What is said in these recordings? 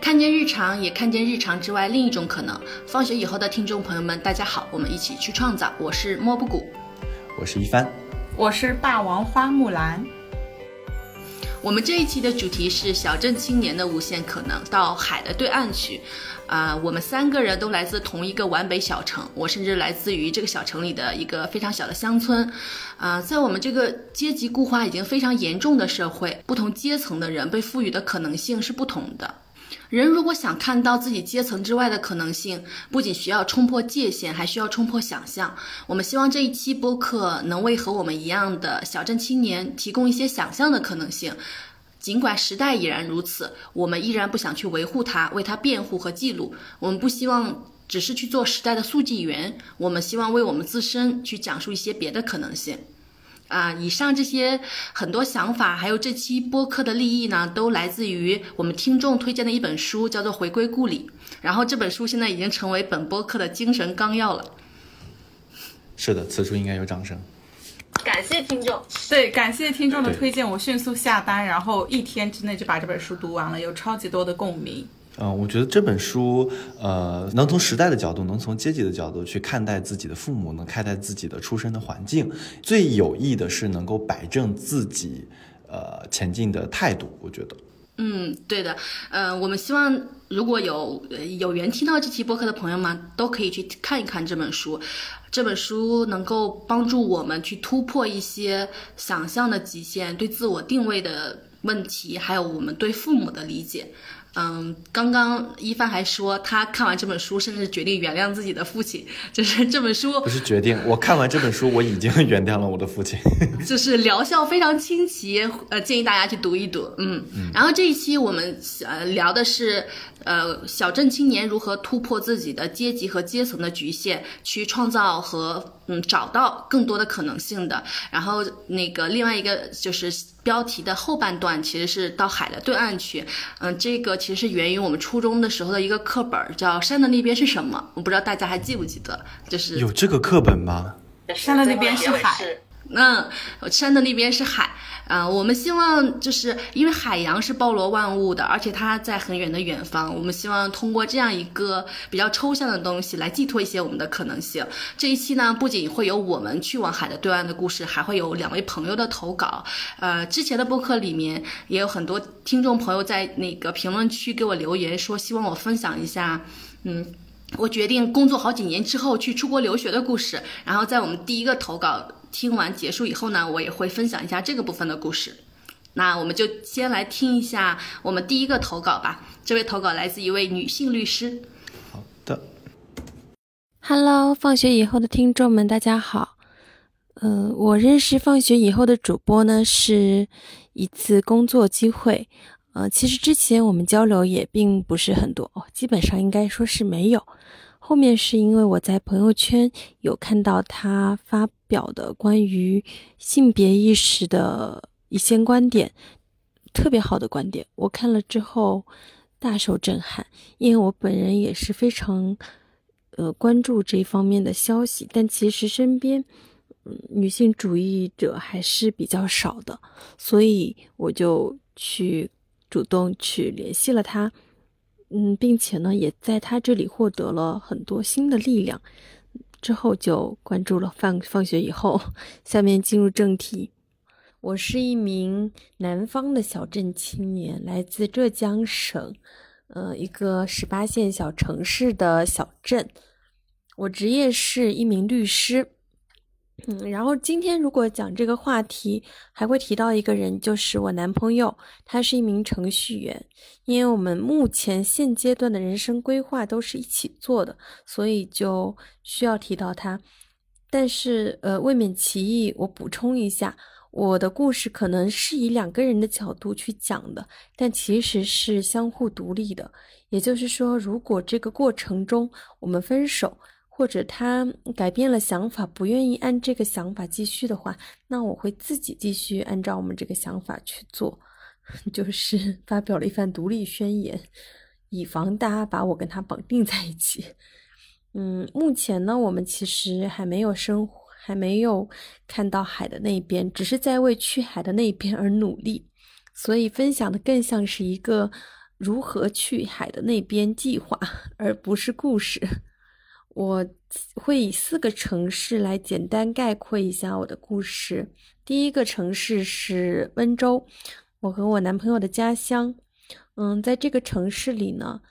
看见日常，也看见日常之外另一种可能。放学以后的听众朋友们，大家好，我们一起去创造。我是莫布谷，我是一帆，我是霸王花木兰。我们这一期的主题是小镇青年的无限可能，到海的对岸去。啊，我们三个人都来自同一个皖北小城，我甚至来自于这个小城里的一个非常小的乡村。啊，在我们这个阶级固化已经非常严重的社会，不同阶层的人被赋予的可能性是不同的。人如果想看到自己阶层之外的可能性，不仅需要冲破界限，还需要冲破想象。我们希望这一期播客能为和我们一样的小镇青年提供一些想象的可能性。尽管时代已然如此，我们依然不想去维护它、为它辩护和记录。我们不希望只是去做时代的速记员，我们希望为我们自身去讲述一些别的可能性。啊，以上这些很多想法，还有这期播客的立意呢，都来自于我们听众推荐的一本书，叫做《回归故里》。然后这本书现在已经成为本播客的精神纲要了。是的，此处应该有掌声。感谢听众，对，感谢听众的推荐，我迅速下单，然后一天之内就把这本书读完了，有超级多的共鸣。嗯，我觉得这本书，呃，能从时代的角度，能从阶级的角度去看待自己的父母，能看待自己的出身的环境，最有益的是能够摆正自己，呃，前进的态度。我觉得，嗯，对的，呃，我们希望如果有有缘听到这期播客的朋友们，都可以去看一看这本书。这本书能够帮助我们去突破一些想象的极限，对自我定位的问题，还有我们对父母的理解。嗯，刚刚一帆还说他看完这本书，甚至决定原谅自己的父亲。就是这本书不是决定，我看完这本书，我已经原谅了我的父亲。就是疗效非常清奇，呃，建议大家去读一读。嗯，然后这一期我们呃聊的是。呃，小镇青年如何突破自己的阶级和阶层的局限，去创造和嗯找到更多的可能性的。然后那个另外一个就是标题的后半段，其实是到海的对岸去。嗯，这个其实是源于我们初中的时候的一个课本，叫《山的那边是什么》。我不知道大家还记不记得？就是有这个课本吗？山的那边是海。嗯，山的那边是海。啊，我们希望就是因为海洋是包罗万物的，而且它在很远的远方。我们希望通过这样一个比较抽象的东西来寄托一些我们的可能性。这一期呢，不仅会有我们去往海的对岸的故事，还会有两位朋友的投稿。呃，之前的播客里面也有很多听众朋友在那个评论区给我留言，说希望我分享一下，嗯，我决定工作好几年之后去出国留学的故事。然后在我们第一个投稿。听完结束以后呢，我也会分享一下这个部分的故事。那我们就先来听一下我们第一个投稿吧。这位投稿来自一位女性律师。好的。Hello，放学以后的听众们，大家好。嗯，我认识放学以后的主播呢，是一次工作机会。呃，其实之前我们交流也并不是很多哦，基本上应该说是没有。后面是因为我在朋友圈有看到他发表的关于性别意识的一些观点，特别好的观点，我看了之后大受震撼。因为我本人也是非常呃关注这方面的消息，但其实身边嗯女性主义者还是比较少的，所以我就去主动去联系了他。嗯，并且呢，也在他这里获得了很多新的力量。之后就关注了放放学以后。下面进入正题，我是一名南方的小镇青年，来自浙江省，呃，一个十八线小城市的小镇。我职业是一名律师。嗯，然后今天如果讲这个话题，还会提到一个人，就是我男朋友，他是一名程序员。因为我们目前现阶段的人生规划都是一起做的，所以就需要提到他。但是，呃，未免歧义，我补充一下，我的故事可能是以两个人的角度去讲的，但其实是相互独立的。也就是说，如果这个过程中我们分手，或者他改变了想法，不愿意按这个想法继续的话，那我会自己继续按照我们这个想法去做，就是发表了一番独立宣言，以防大家把我跟他绑定在一起。嗯，目前呢，我们其实还没有生，还没有看到海的那边，只是在为去海的那边而努力，所以分享的更像是一个如何去海的那边计划，而不是故事。我会以四个城市来简单概括一下我的故事。第一个城市是温州，我和我男朋友的家乡。嗯，在这个城市里呢，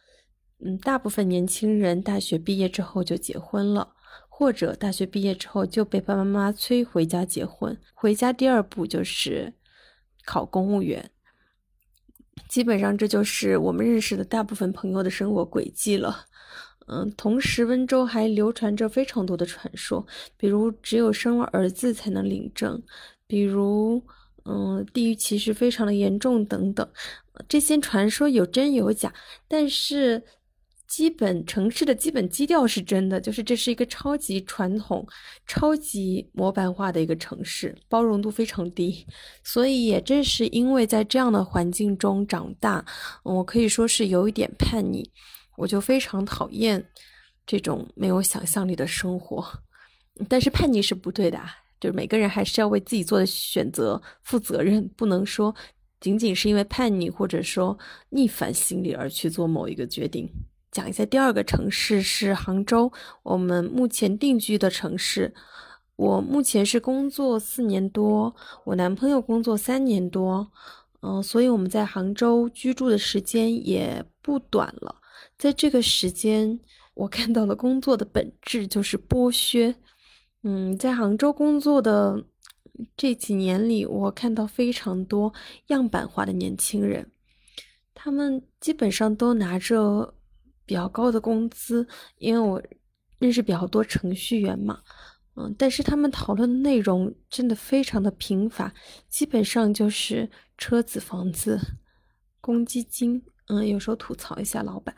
嗯，大部分年轻人大学毕业之后就结婚了，或者大学毕业之后就被爸爸妈妈催回家结婚。回家第二步就是考公务员。基本上这就是我们认识的大部分朋友的生活轨迹了。嗯，同时温州还流传着非常多的传说，比如只有生了儿子才能领证，比如嗯，地域歧视非常的严重等等。这些传说有真有假，但是基本城市的基本基调是真的，就是这是一个超级传统、超级模板化的一个城市，包容度非常低。所以也正是因为在这样的环境中长大，我可以说是有一点叛逆。我就非常讨厌这种没有想象力的生活，但是叛逆是不对的，就是每个人还是要为自己做的选择负责任，不能说仅仅是因为叛逆或者说逆反心理而去做某一个决定。讲一下第二个城市是杭州，我们目前定居的城市。我目前是工作四年多，我男朋友工作三年多，嗯，所以我们在杭州居住的时间也不短了。在这个时间，我看到了工作的本质就是剥削。嗯，在杭州工作的这几年里，我看到非常多样板化的年轻人，他们基本上都拿着比较高的工资，因为我认识比较多程序员嘛。嗯，但是他们讨论的内容真的非常的贫乏，基本上就是车子、房子、公积金。嗯，有时候吐槽一下老板。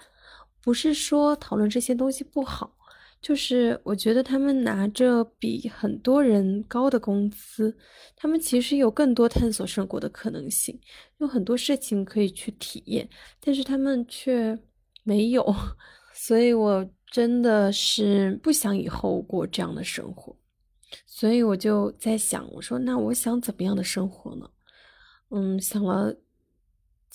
不是说讨论这些东西不好，就是我觉得他们拿着比很多人高的工资，他们其实有更多探索生活的可能性，有很多事情可以去体验，但是他们却没有，所以我真的是不想以后过这样的生活，所以我就在想，我说那我想怎么样的生活呢？嗯，想了。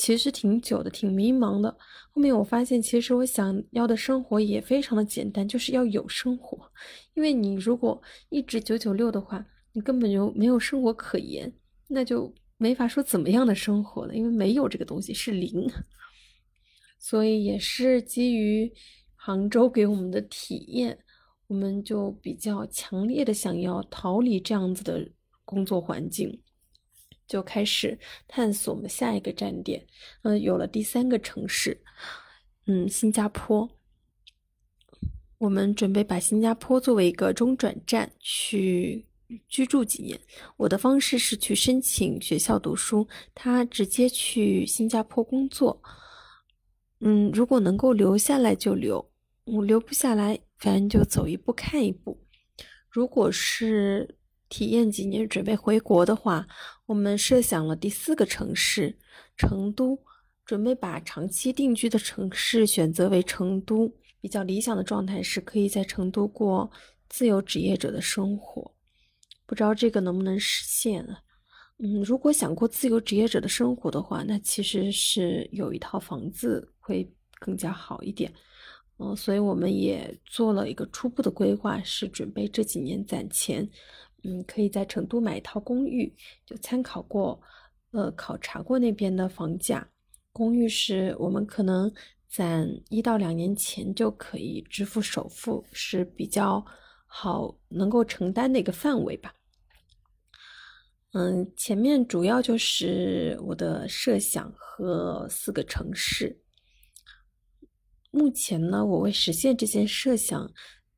其实挺久的，挺迷茫的。后面我发现，其实我想要的生活也非常的简单，就是要有生活。因为你如果一直九九六的话，你根本就没有生活可言，那就没法说怎么样的生活了。因为没有这个东西是零，所以也是基于杭州给我们的体验，我们就比较强烈的想要逃离这样子的工作环境。就开始探索我们下一个站点，嗯，有了第三个城市，嗯，新加坡。我们准备把新加坡作为一个中转站去居住几年。我的方式是去申请学校读书，他直接去新加坡工作。嗯，如果能够留下来就留，我留不下来，反正就走一步看一步。如果是。体验几年准备回国的话，我们设想了第四个城市成都，准备把长期定居的城市选择为成都。比较理想的状态是可以在成都过自由职业者的生活，不知道这个能不能实现啊？嗯，如果想过自由职业者的生活的话，那其实是有一套房子会更加好一点。嗯，所以我们也做了一个初步的规划，是准备这几年攒钱。嗯，可以在成都买一套公寓，就参考过，呃，考察过那边的房价，公寓是我们可能攒一到两年前就可以支付首付，是比较好能够承担的一个范围吧。嗯，前面主要就是我的设想和四个城市。目前呢，我为实现这些设想，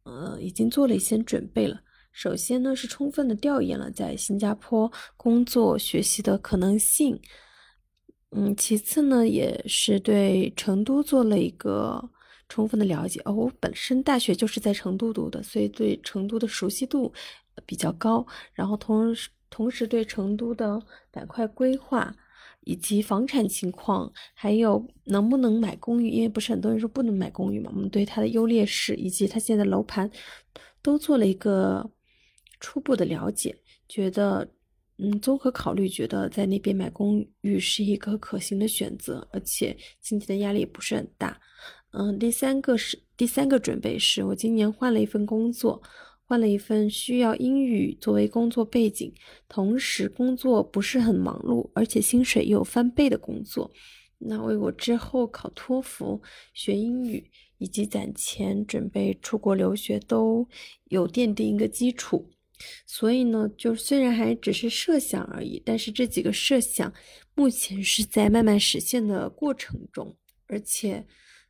呃，已经做了一些准备了。首先呢，是充分的调研了在新加坡工作学习的可能性，嗯，其次呢，也是对成都做了一个充分的了解。哦，我本身大学就是在成都读的，所以对成都的熟悉度比较高。然后同时同时对成都的板块规划以及房产情况，还有能不能买公寓，因为不是很多人说不能买公寓嘛，我们对它的优劣势以及它现在楼盘都做了一个。初步的了解，觉得嗯，综合考虑，觉得在那边买公寓是一个可行的选择，而且经济的压力不是很大。嗯，第三个是第三个准备是我今年换了一份工作，换了一份需要英语作为工作背景，同时工作不是很忙碌，而且薪水又翻倍的工作。那为我之后考托福、学英语以及攒钱准备出国留学都有奠定一个基础。所以呢，就虽然还只是设想而已，但是这几个设想目前是在慢慢实现的过程中，而且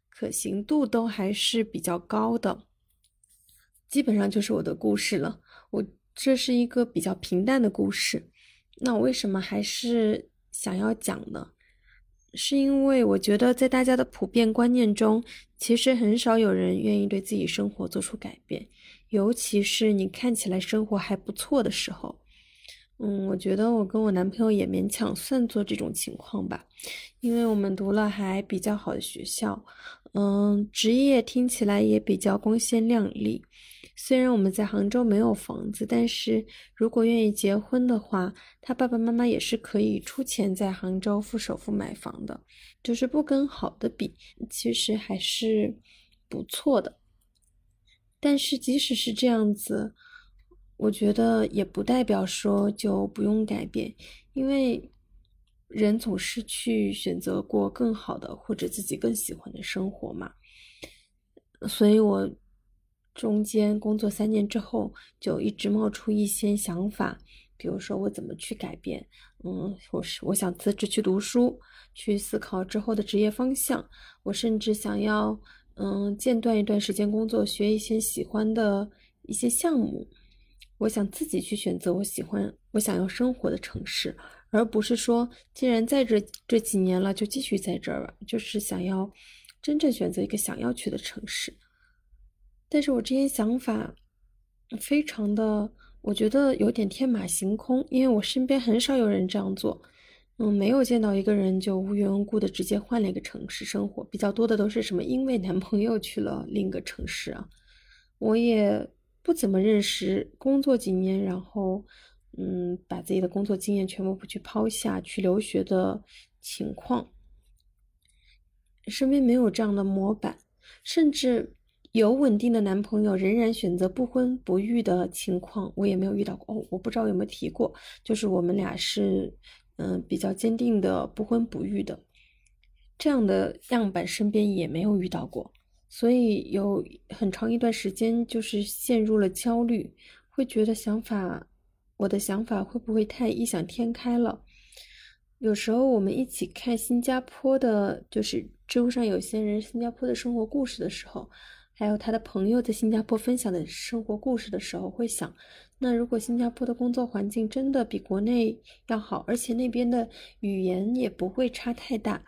可行度都还是比较高的。基本上就是我的故事了。我这是一个比较平淡的故事。那我为什么还是想要讲呢？是因为我觉得在大家的普遍观念中，其实很少有人愿意对自己生活做出改变。尤其是你看起来生活还不错的时候，嗯，我觉得我跟我男朋友也勉强算作这种情况吧，因为我们读了还比较好的学校，嗯，职业听起来也比较光鲜亮丽。虽然我们在杭州没有房子，但是如果愿意结婚的话，他爸爸妈妈也是可以出钱在杭州付首付买房的，就是不跟好的比，其实还是不错的。但是即使是这样子，我觉得也不代表说就不用改变，因为人总是去选择过更好的或者自己更喜欢的生活嘛。所以我中间工作三年之后，就一直冒出一些想法，比如说我怎么去改变，嗯，我是我想辞职去读书，去思考之后的职业方向，我甚至想要。嗯，间断一段时间工作，学一些喜欢的一些项目。我想自己去选择我喜欢、我想要生活的城市，而不是说既然在这这几年了，就继续在这儿吧。就是想要真正选择一个想要去的城市。但是我这些想法非常的，我觉得有点天马行空，因为我身边很少有人这样做。嗯，没有见到一个人就无缘无故的直接换了一个城市生活，比较多的都是什么因为男朋友去了另一个城市啊。我也不怎么认识，工作几年，然后嗯，把自己的工作经验全部不去抛下去留学的情况，身边没有这样的模板，甚至有稳定的男朋友仍然选择不婚不育的情况，我也没有遇到过。哦，我不知道有没有提过，就是我们俩是。嗯，比较坚定的不婚不育的这样的样板，身边也没有遇到过，所以有很长一段时间就是陷入了焦虑，会觉得想法，我的想法会不会太异想天开了？有时候我们一起看新加坡的，就是知乎上有些人新加坡的生活故事的时候，还有他的朋友在新加坡分享的生活故事的时候，会想。那如果新加坡的工作环境真的比国内要好，而且那边的语言也不会差太大，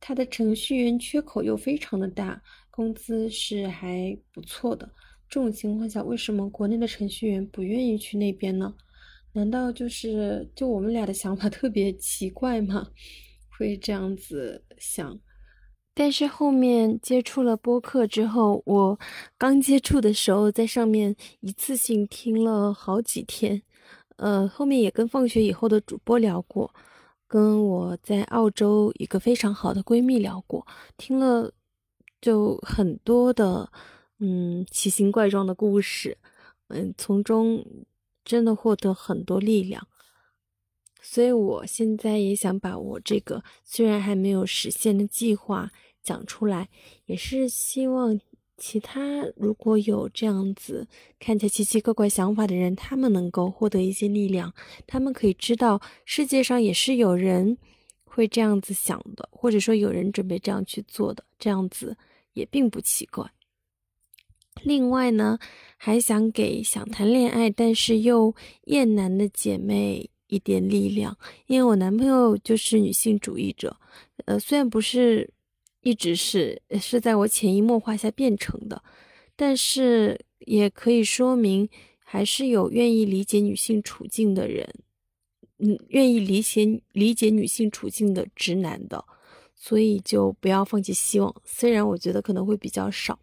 他的程序员缺口又非常的大，工资是还不错的。这种情况下，为什么国内的程序员不愿意去那边呢？难道就是就我们俩的想法特别奇怪吗？会这样子想。但是后面接触了播客之后，我刚接触的时候在上面一次性听了好几天，呃，后面也跟放学以后的主播聊过，跟我在澳洲一个非常好的闺蜜聊过，听了就很多的嗯奇形怪状的故事，嗯，从中真的获得很多力量，所以我现在也想把我这个虽然还没有实现的计划。讲出来，也是希望其他如果有这样子看起来奇奇怪怪想法的人，他们能够获得一些力量，他们可以知道世界上也是有人会这样子想的，或者说有人准备这样去做的，这样子也并不奇怪。另外呢，还想给想谈恋爱但是又厌男的姐妹一点力量，因为我男朋友就是女性主义者，呃，虽然不是。一直是是在我潜移默化下变成的，但是也可以说明，还是有愿意理解女性处境的人，嗯，愿意理解理解女性处境的直男的，所以就不要放弃希望。虽然我觉得可能会比较少，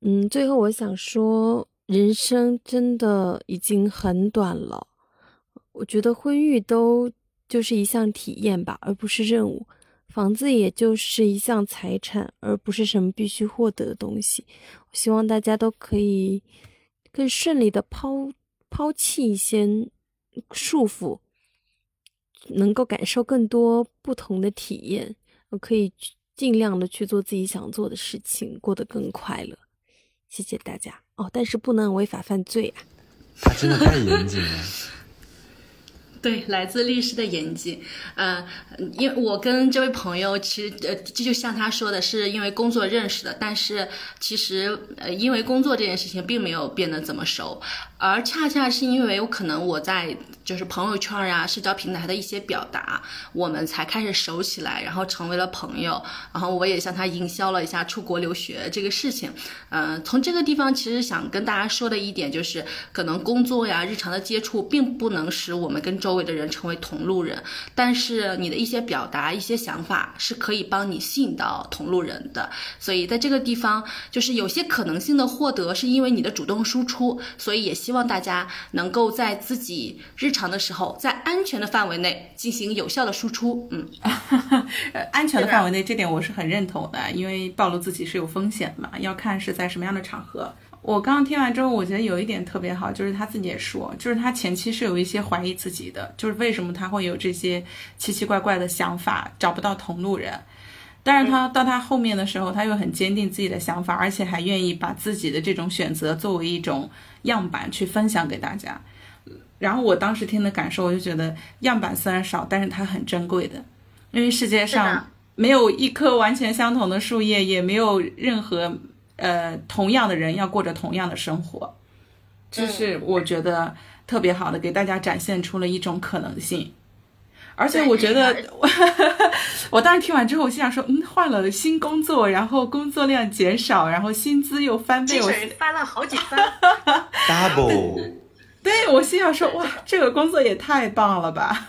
嗯，最后我想说，人生真的已经很短了，我觉得婚育都就是一项体验吧，而不是任务。房子也就是一项财产，而不是什么必须获得的东西。我希望大家都可以更顺利的抛抛弃一些束缚，能够感受更多不同的体验。我可以尽量的去做自己想做的事情，过得更快乐。谢谢大家哦，但是不能违法犯罪啊！他真的太严谨了。对，来自律师的严谨，呃，因为我跟这位朋友其实呃，这就像他说的，是因为工作认识的，但是其实呃，因为工作这件事情并没有变得怎么熟，而恰恰是因为有可能我在就是朋友圈啊、社交平台的一些表达，我们才开始熟起来，然后成为了朋友，然后我也向他营销了一下出国留学这个事情，嗯，从这个地方其实想跟大家说的一点就是，可能工作呀、日常的接触并不能使我们跟周周围的人成为同路人，但是你的一些表达、一些想法是可以帮你吸引到同路人的。所以在这个地方，就是有些可能性的获得，是因为你的主动输出。所以也希望大家能够在自己日常的时候，在安全的范围内进行有效的输出。嗯，安全的范围内，这点我是很认同的，因为暴露自己是有风险的嘛，要看是在什么样的场合。我刚刚听完之后，我觉得有一点特别好，就是他自己也说，就是他前期是有一些怀疑自己的，就是为什么他会有这些奇奇怪怪的想法，找不到同路人。但是他到他后面的时候，他又很坚定自己的想法，而且还愿意把自己的这种选择作为一种样板去分享给大家。然后我当时听的感受，我就觉得样板虽然少，但是它很珍贵的，因为世界上没有一棵完全相同的树叶，也没有任何。呃，同样的人要过着同样的生活，这是我觉得特别好的，给大家展现出了一种可能性。而且我觉得，我当时听完之后，我心想说，嗯，换了新工作，然后工作量减少，然后薪资又翻倍，我翻了好几番，double。对我心想说，哇，这个工作也太棒了吧。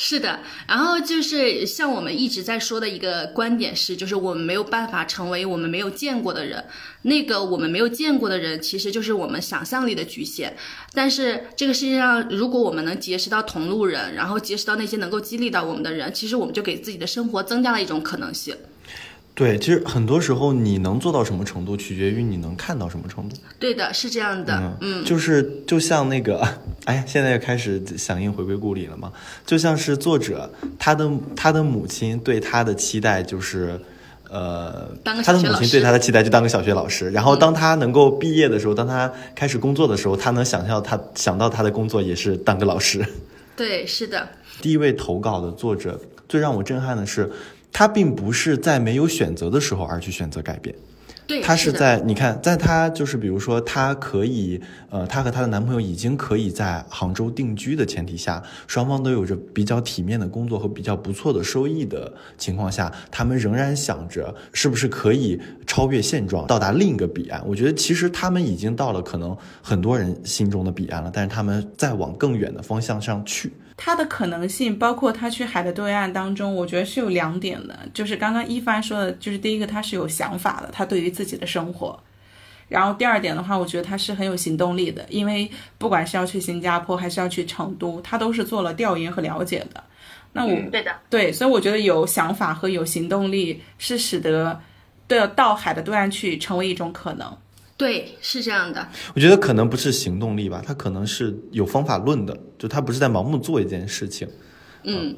是的，然后就是像我们一直在说的一个观点是，就是我们没有办法成为我们没有见过的人。那个我们没有见过的人，其实就是我们想象力的局限。但是这个世界上，如果我们能结识到同路人，然后结识到那些能够激励到我们的人，其实我们就给自己的生活增加了一种可能性。对，其实很多时候你能做到什么程度，取决于你能看到什么程度。对的，是这样的。嗯，就是就像那个，哎呀，现在又开始响应回归故里了嘛。就像是作者他的他的母亲对他的期待就是，呃，他的母亲对他的期待就当个小学老师。然后当他能够毕业的时候，当他开始工作的时候，他能想象他想到他的工作也是当个老师。对，是的。第一位投稿的作者，最让我震撼的是。他并不是在没有选择的时候而去选择改变，对，他是在你看，在他就是比如说，他可以，呃，他和他的男朋友已经可以在杭州定居的前提下，双方都有着比较体面的工作和比较不错的收益的情况下，他们仍然想着是不是可以超越现状，到达另一个彼岸。我觉得其实他们已经到了可能很多人心中的彼岸了，但是他们在往更远的方向上去。他的可能性，包括他去海的对岸当中，我觉得是有两点的，就是刚刚一帆说的，就是第一个他是有想法的，他对于自己的生活，然后第二点的话，我觉得他是很有行动力的，因为不管是要去新加坡还是要去成都，他都是做了调研和了解的。那我对的对，所以我觉得有想法和有行动力是使得对到海的对岸去成为一种可能。对，是这样的。我觉得可能不是行动力吧，他可能是有方法论的，就他不是在盲目做一件事情。嗯，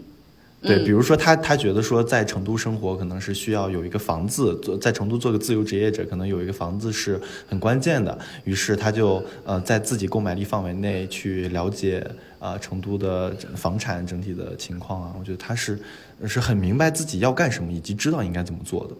对，比如说他他觉得说在成都生活可能是需要有一个房子，做在成都做个自由职业者，可能有一个房子是很关键的。于是他就呃在自己购买力范围内去了解啊成都的房产整体的情况啊。我觉得他是是很明白自己要干什么，以及知道应该怎么做的。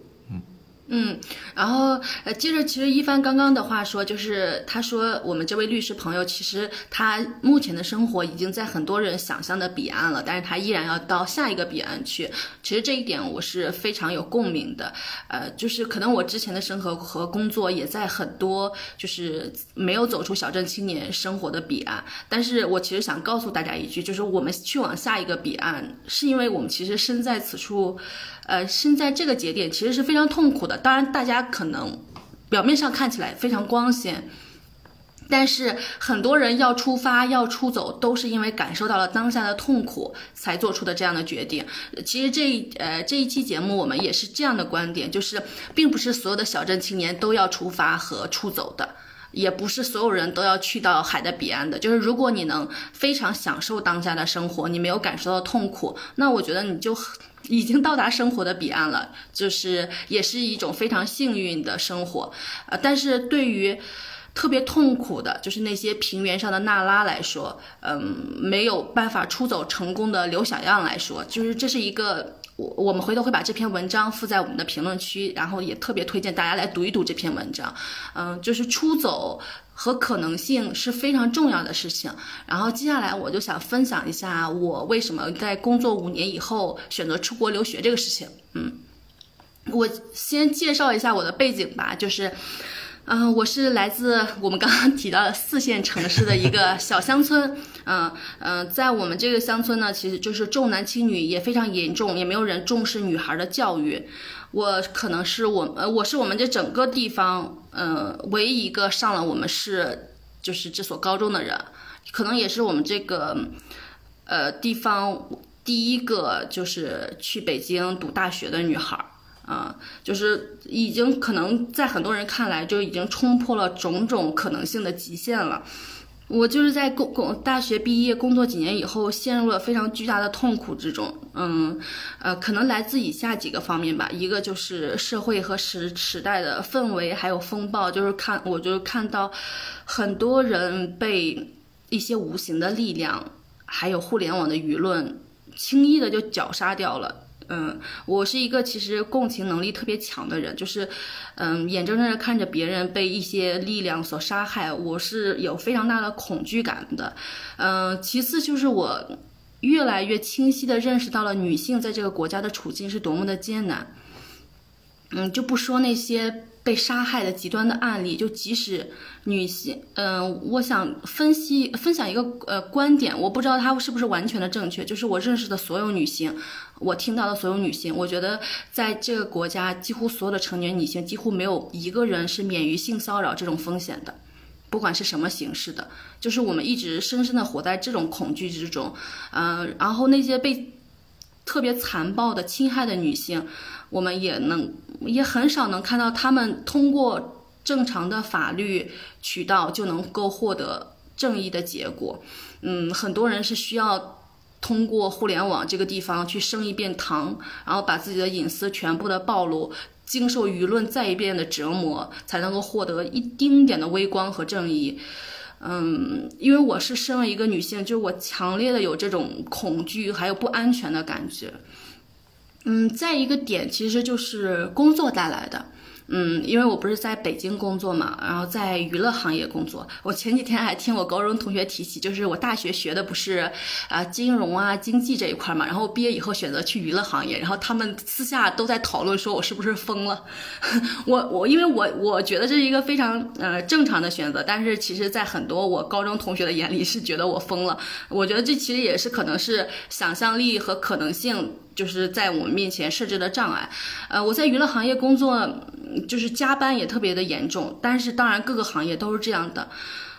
嗯，然后呃，接着其实一帆刚刚的话说，就是他说我们这位律师朋友，其实他目前的生活已经在很多人想象的彼岸了，但是他依然要到下一个彼岸去。其实这一点我是非常有共鸣的，呃，就是可能我之前的生活和工作也在很多就是没有走出小镇青年生活的彼岸，但是我其实想告诉大家一句，就是我们去往下一个彼岸，是因为我们其实身在此处。呃，现在这个节点其实是非常痛苦的。当然，大家可能表面上看起来非常光鲜，但是很多人要出发要出走，都是因为感受到了当下的痛苦才做出的这样的决定。其实这一呃这一期节目我们也是这样的观点，就是并不是所有的小镇青年都要出发和出走的。也不是所有人都要去到海的彼岸的，就是如果你能非常享受当下的生活，你没有感受到痛苦，那我觉得你就已经到达生活的彼岸了，就是也是一种非常幸运的生活。呃，但是对于特别痛苦的，就是那些平原上的娜拉来说，嗯，没有办法出走成功的刘小样来说，就是这是一个。我我们回头会把这篇文章附在我们的评论区，然后也特别推荐大家来读一读这篇文章。嗯，就是出走和可能性是非常重要的事情。然后接下来我就想分享一下我为什么在工作五年以后选择出国留学这个事情。嗯，我先介绍一下我的背景吧，就是。嗯，我是来自我们刚刚提到的四线城市的一个 小乡村。嗯嗯，在我们这个乡村呢，其实就是重男轻女也非常严重，也没有人重视女孩的教育。我可能是我呃，我是我们这整个地方嗯唯一一个上了我们市就是这所高中的人，可能也是我们这个呃地方第一个就是去北京读大学的女孩儿。啊，就是已经可能在很多人看来就已经冲破了种种可能性的极限了。我就是在工工大学毕业工作几年以后，陷入了非常巨大的痛苦之中。嗯，呃，可能来自以下几个方面吧。一个就是社会和时时代的氛围还有风暴，就是看我就看到很多人被一些无形的力量，还有互联网的舆论轻易的就绞杀掉了。嗯，我是一个其实共情能力特别强的人，就是，嗯，眼睁睁的看着别人被一些力量所杀害，我是有非常大的恐惧感的。嗯，其次就是我越来越清晰的认识到了女性在这个国家的处境是多么的艰难。嗯，就不说那些。被杀害的极端的案例，就即使女性，嗯，我想分析分享一个呃观点，我不知道它是不是完全的正确，就是我认识的所有女性，我听到的所有女性，我觉得在这个国家，几乎所有的成年女性，几乎没有一个人是免于性骚扰这种风险的，不管是什么形式的，就是我们一直深深的活在这种恐惧之中，嗯，然后那些被特别残暴的侵害的女性。我们也能也很少能看到他们通过正常的法律渠道就能够获得正义的结果。嗯，很多人是需要通过互联网这个地方去生一遍堂，然后把自己的隐私全部的暴露，经受舆论再一遍的折磨，才能够获得一丁点的微光和正义。嗯，因为我是身为一个女性，就是我强烈的有这种恐惧还有不安全的感觉。嗯，再一个点其实就是工作带来的。嗯，因为我不是在北京工作嘛，然后在娱乐行业工作。我前几天还听我高中同学提起，就是我大学学的不是啊金融啊经济这一块嘛，然后毕业以后选择去娱乐行业，然后他们私下都在讨论说我是不是疯了。我我因为我我觉得这是一个非常呃正常的选择，但是其实在很多我高中同学的眼里是觉得我疯了。我觉得这其实也是可能是想象力和可能性。就是在我们面前设置的障碍，呃，我在娱乐行业工作，就是加班也特别的严重。但是当然各个行业都是这样的，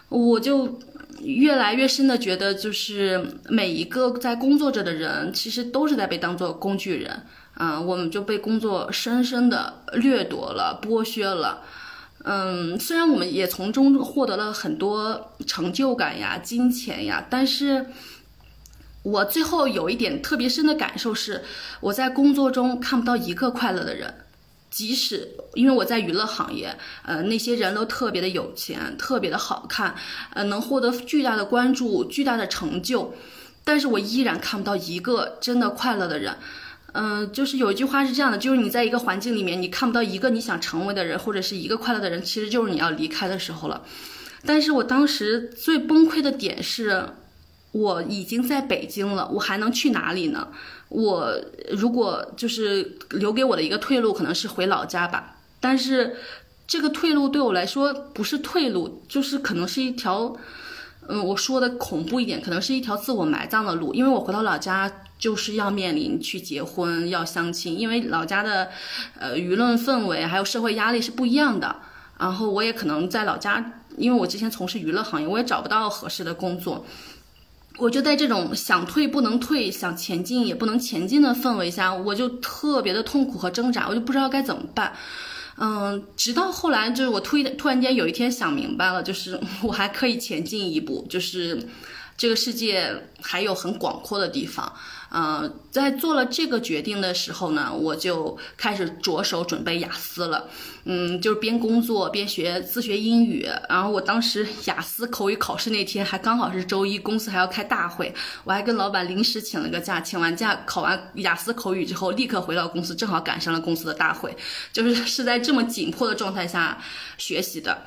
我就越来越深的觉得，就是每一个在工作着的人，其实都是在被当做工具人，嗯，我们就被工作深深的掠夺了、剥削了，嗯，虽然我们也从中获得了很多成就感呀、金钱呀，但是。我最后有一点特别深的感受是，我在工作中看不到一个快乐的人，即使因为我在娱乐行业，呃，那些人都特别的有钱，特别的好看，呃，能获得巨大的关注、巨大的成就，但是我依然看不到一个真的快乐的人。嗯，就是有一句话是这样的，就是你在一个环境里面，你看不到一个你想成为的人，或者是一个快乐的人，其实就是你要离开的时候了。但是我当时最崩溃的点是。我已经在北京了，我还能去哪里呢？我如果就是留给我的一个退路，可能是回老家吧。但是这个退路对我来说不是退路，就是可能是一条，嗯，我说的恐怖一点，可能是一条自我埋葬的路。因为我回到老家就是要面临去结婚、要相亲，因为老家的呃舆论氛围还有社会压力是不一样的。然后我也可能在老家因为我之前从事娱乐行业，我也找不到合适的工作。我就在这种想退不能退、想前进也不能前进的氛围下，我就特别的痛苦和挣扎，我就不知道该怎么办。嗯，直到后来，就是我突然突然间有一天想明白了，就是 我还可以前进一步，就是这个世界还有很广阔的地方。嗯，在做了这个决定的时候呢，我就开始着手准备雅思了。嗯，就是边工作边学自学英语。然后我当时雅思口语考试那天还刚好是周一，公司还要开大会，我还跟老板临时请了个假。请完假考完雅思口语之后，立刻回到公司，正好赶上了公司的大会，就是是在这么紧迫的状态下学习的。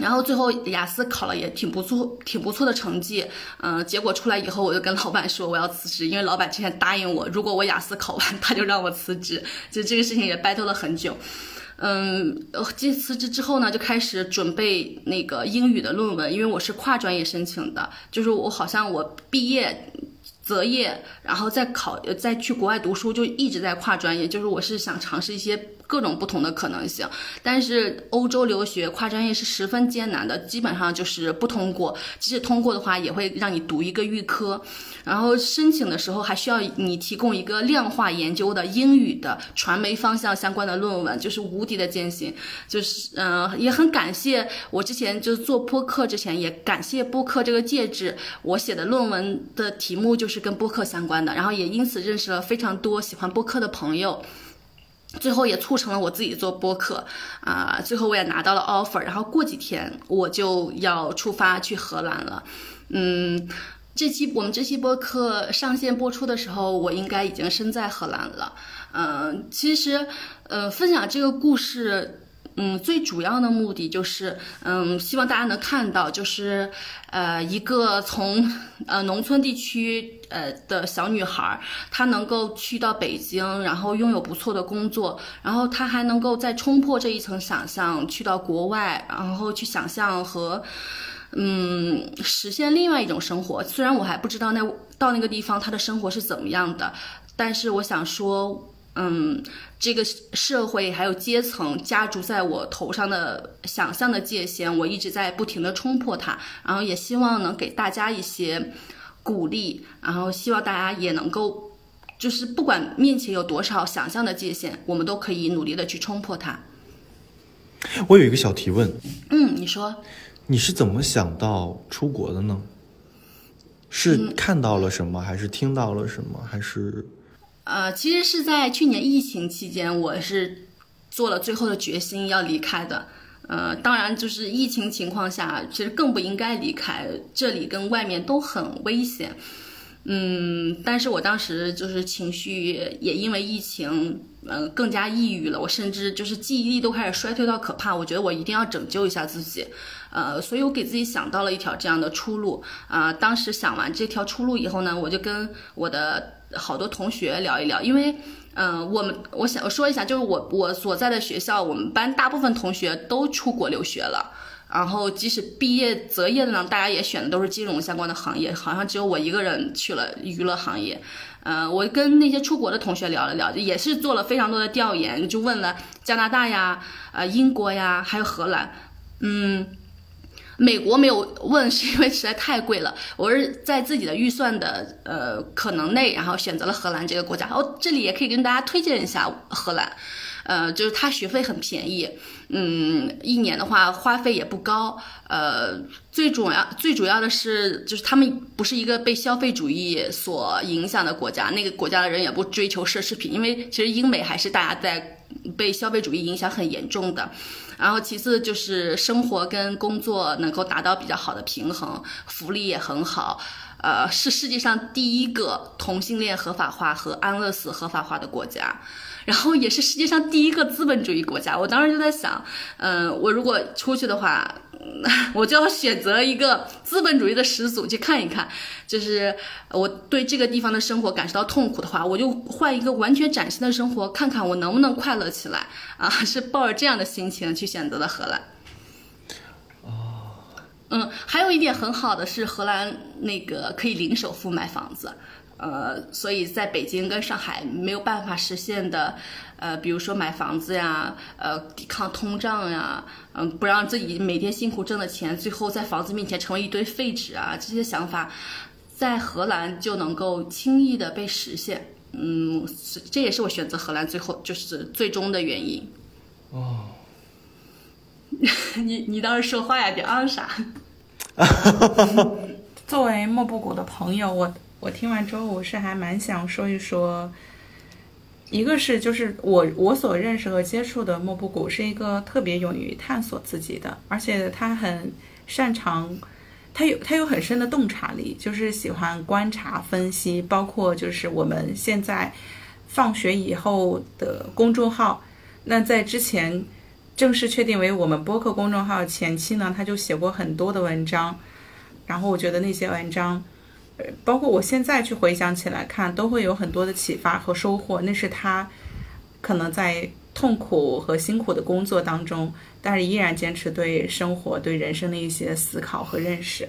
然后最后雅思考了也挺不错，挺不错的成绩。嗯，结果出来以后，我就跟老板说我要辞职，因为老板之前答应我，如果我雅思考完，他就让我辞职。就这个事情也 battle 了很久。嗯，这辞职之后呢，就开始准备那个英语的论文，因为我是跨专业申请的，就是我好像我毕业。择业，然后再考，再去国外读书，就一直在跨专业。就是我是想尝试一些各种不同的可能性，但是欧洲留学跨专业是十分艰难的，基本上就是不通过。即使通过的话，也会让你读一个预科。然后申请的时候还需要你提供一个量化研究的英语的传媒方向相关的论文，就是无敌的艰辛。就是嗯，也很感谢我之前就做播客之前，也感谢播客这个介质，我写的论文的题目就是跟播客相关的，然后也因此认识了非常多喜欢播客的朋友，最后也促成了我自己做播客啊。最后我也拿到了 offer，然后过几天我就要出发去荷兰了，嗯。这期我们这期播客上线播出的时候，我应该已经身在荷兰了。嗯，其实，呃，分享这个故事，嗯，最主要的目的就是，嗯，希望大家能看到，就是，呃，一个从呃农村地区呃的小女孩，她能够去到北京，然后拥有不错的工作，然后她还能够再冲破这一层想象，去到国外，然后去想象和。嗯，实现另外一种生活。虽然我还不知道那到那个地方她的生活是怎么样的，但是我想说，嗯，这个社会还有阶层加注在我头上的想象的界限，我一直在不停的冲破它。然后也希望能给大家一些鼓励，然后希望大家也能够，就是不管面前有多少想象的界限，我们都可以努力的去冲破它。我有一个小提问。嗯，你说。你是怎么想到出国的呢？是看到了什么，还是听到了什么，还是？呃，其实是在去年疫情期间，我是做了最后的决心要离开的。呃，当然，就是疫情情况下，其实更不应该离开这里，跟外面都很危险。嗯，但是我当时就是情绪也因为疫情，呃，更加抑郁了。我甚至就是记忆力都开始衰退到可怕。我觉得我一定要拯救一下自己。呃，所以我给自己想到了一条这样的出路啊。当时想完这条出路以后呢，我就跟我的好多同学聊一聊，因为，嗯，我们我想说一下，就是我我所在的学校，我们班大部分同学都出国留学了，然后即使毕业择业的呢，大家也选的都是金融相关的行业，好像只有我一个人去了娱乐行业。嗯，我跟那些出国的同学聊了聊，也是做了非常多的调研，就问了加拿大呀、呃英国呀，还有荷兰，嗯。美国没有问，是因为实在太贵了。我是在自己的预算的呃可能内，然后选择了荷兰这个国家。哦，这里也可以跟大家推荐一下荷兰，呃，就是它学费很便宜，嗯，一年的话花费也不高。呃，最主要最主要的是，就是他们不是一个被消费主义所影响的国家，那个国家的人也不追求奢侈品，因为其实英美还是大家在被消费主义影响很严重的。然后其次就是生活跟工作能够达到比较好的平衡，福利也很好，呃，是世界上第一个同性恋合法化和安乐死合法化的国家，然后也是世界上第一个资本主义国家。我当时就在想，嗯，我如果出去的话。我就要选择一个资本主义的始祖去看一看，就是我对这个地方的生活感受到痛苦的话，我就换一个完全崭新的生活，看看我能不能快乐起来啊！是抱着这样的心情去选择的荷兰。哦，嗯，还有一点很好的是荷兰那个可以零首付买房子，呃，所以在北京跟上海没有办法实现的，呃，比如说买房子呀，呃，抵抗通胀呀，嗯，不让自己每天辛苦挣的钱最后在房子面前成为一堆废纸啊，这些想法，在荷兰就能够轻易的被实现。嗯，这也是我选择荷兰最后就是最终的原因。哦，你你倒是说话呀，别昂啥。作为莫布谷的朋友，我我听完之后，我是还蛮想说一说，一个是就是我我所认识和接触的莫布谷是一个特别勇于探索自己的，而且他很擅长，他有他有很深的洞察力，就是喜欢观察分析，包括就是我们现在放学以后的公众号，那在之前。正式确定为我们播客公众号前期呢，他就写过很多的文章，然后我觉得那些文章，包括我现在去回想起来看，都会有很多的启发和收获。那是他可能在痛苦和辛苦的工作当中，但是依然坚持对生活、对人生的一些思考和认识，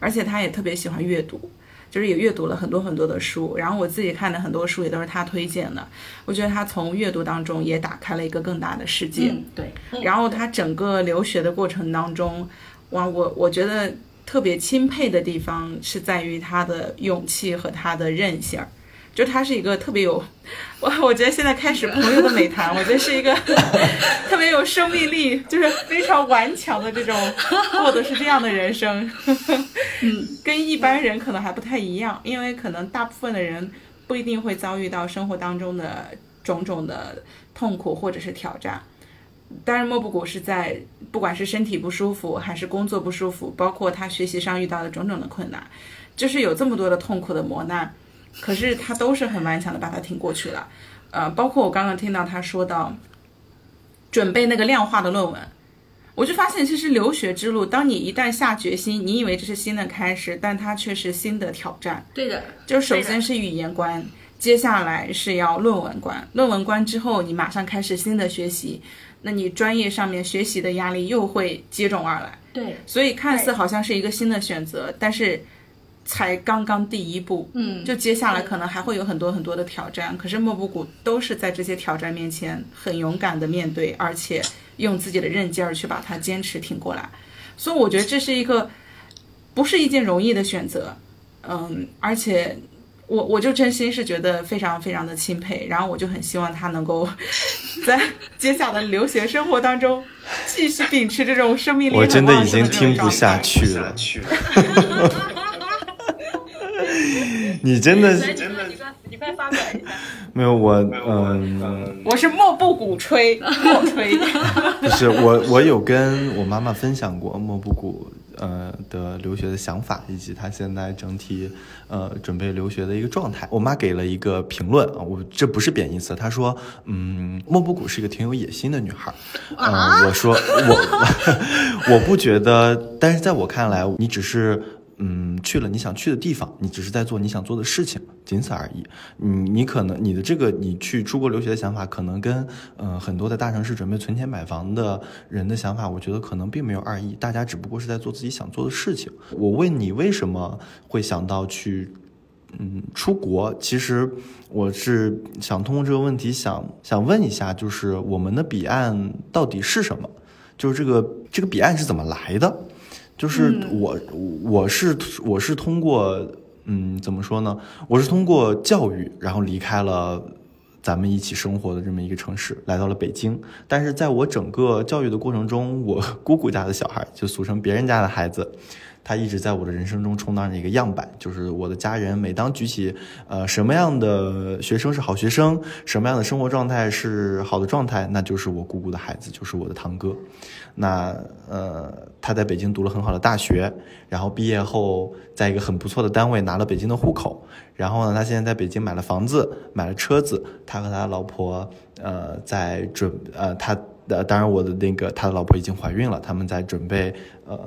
而且他也特别喜欢阅读。就是也阅读了很多很多的书，然后我自己看的很多书也都是他推荐的。我觉得他从阅读当中也打开了一个更大的世界。对。然后他整个留学的过程当中，哇，我我觉得特别钦佩的地方是在于他的勇气和他的韧性儿。就他是一个特别有，我我觉得现在开始朋友的美谈，我觉得是一个 特别有生命力，就是非常顽强的这种过的是这样的人生，嗯，跟一般人可能还不太一样，因为可能大部分的人不一定会遭遇到生活当中的种种的痛苦或者是挑战，当然莫布谷是在不管是身体不舒服还是工作不舒服，包括他学习上遇到的种种的困难，就是有这么多的痛苦的磨难。可是他都是很顽强的把它挺过去了，呃，包括我刚刚听到他说到准备那个量化的论文，我就发现其实留学之路，当你一旦下决心，你以为这是新的开始，但它却是新的挑战。对的，就首先是语言关，接下来是要论文关，论文关之后你马上开始新的学习，那你专业上面学习的压力又会接踵而来。对，所以看似好像是一个新的选择，但是。才刚刚第一步，嗯，就接下来可能还会有很多很多的挑战。可是莫布谷都是在这些挑战面前很勇敢的面对，而且用自己的韧劲儿去把它坚持挺过来。所以我觉得这是一个不是一件容易的选择，嗯，而且我我就真心是觉得非常非常的钦佩。然后我就很希望他能够 在接下来的留学生活当中继续秉持这种生命力。我真的已经听不下去了。你真的是真的，你快你快发表一下。没有我，嗯，我是莫不鼓吹，莫吹。不是我，我有跟我妈妈分享过莫不谷呃的留学的想法，以及他现在整体呃准备留学的一个状态。我妈给了一个评论啊，我这不是贬义词，她说，嗯，莫布谷是一个挺有野心的女孩。嗯，我说我 我不觉得，但是在我看来，你只是。嗯，去了你想去的地方，你只是在做你想做的事情，仅此而已。你你可能你的这个你去出国留学的想法，可能跟呃很多在大城市准备存钱买房的人的想法，我觉得可能并没有二意。大家只不过是在做自己想做的事情。我问你为什么会想到去嗯出国？其实我是想通过这个问题想想问一下，就是我们的彼岸到底是什么？就是这个这个彼岸是怎么来的？就是我，我是我是通过，嗯，怎么说呢？我是通过教育，然后离开了咱们一起生活的这么一个城市，来到了北京。但是在我整个教育的过程中，我姑姑家的小孩，就俗称别人家的孩子。他一直在我的人生中充当着一个样板，就是我的家人。每当举起，呃，什么样的学生是好学生，什么样的生活状态是好的状态，那就是我姑姑的孩子，就是我的堂哥。那，呃，他在北京读了很好的大学，然后毕业后在一个很不错的单位拿了北京的户口。然后呢，他现在在北京买了房子，买了车子。他和他老婆，呃，在准，呃，他。呃，当然，我的那个他的老婆已经怀孕了，他们在准备呃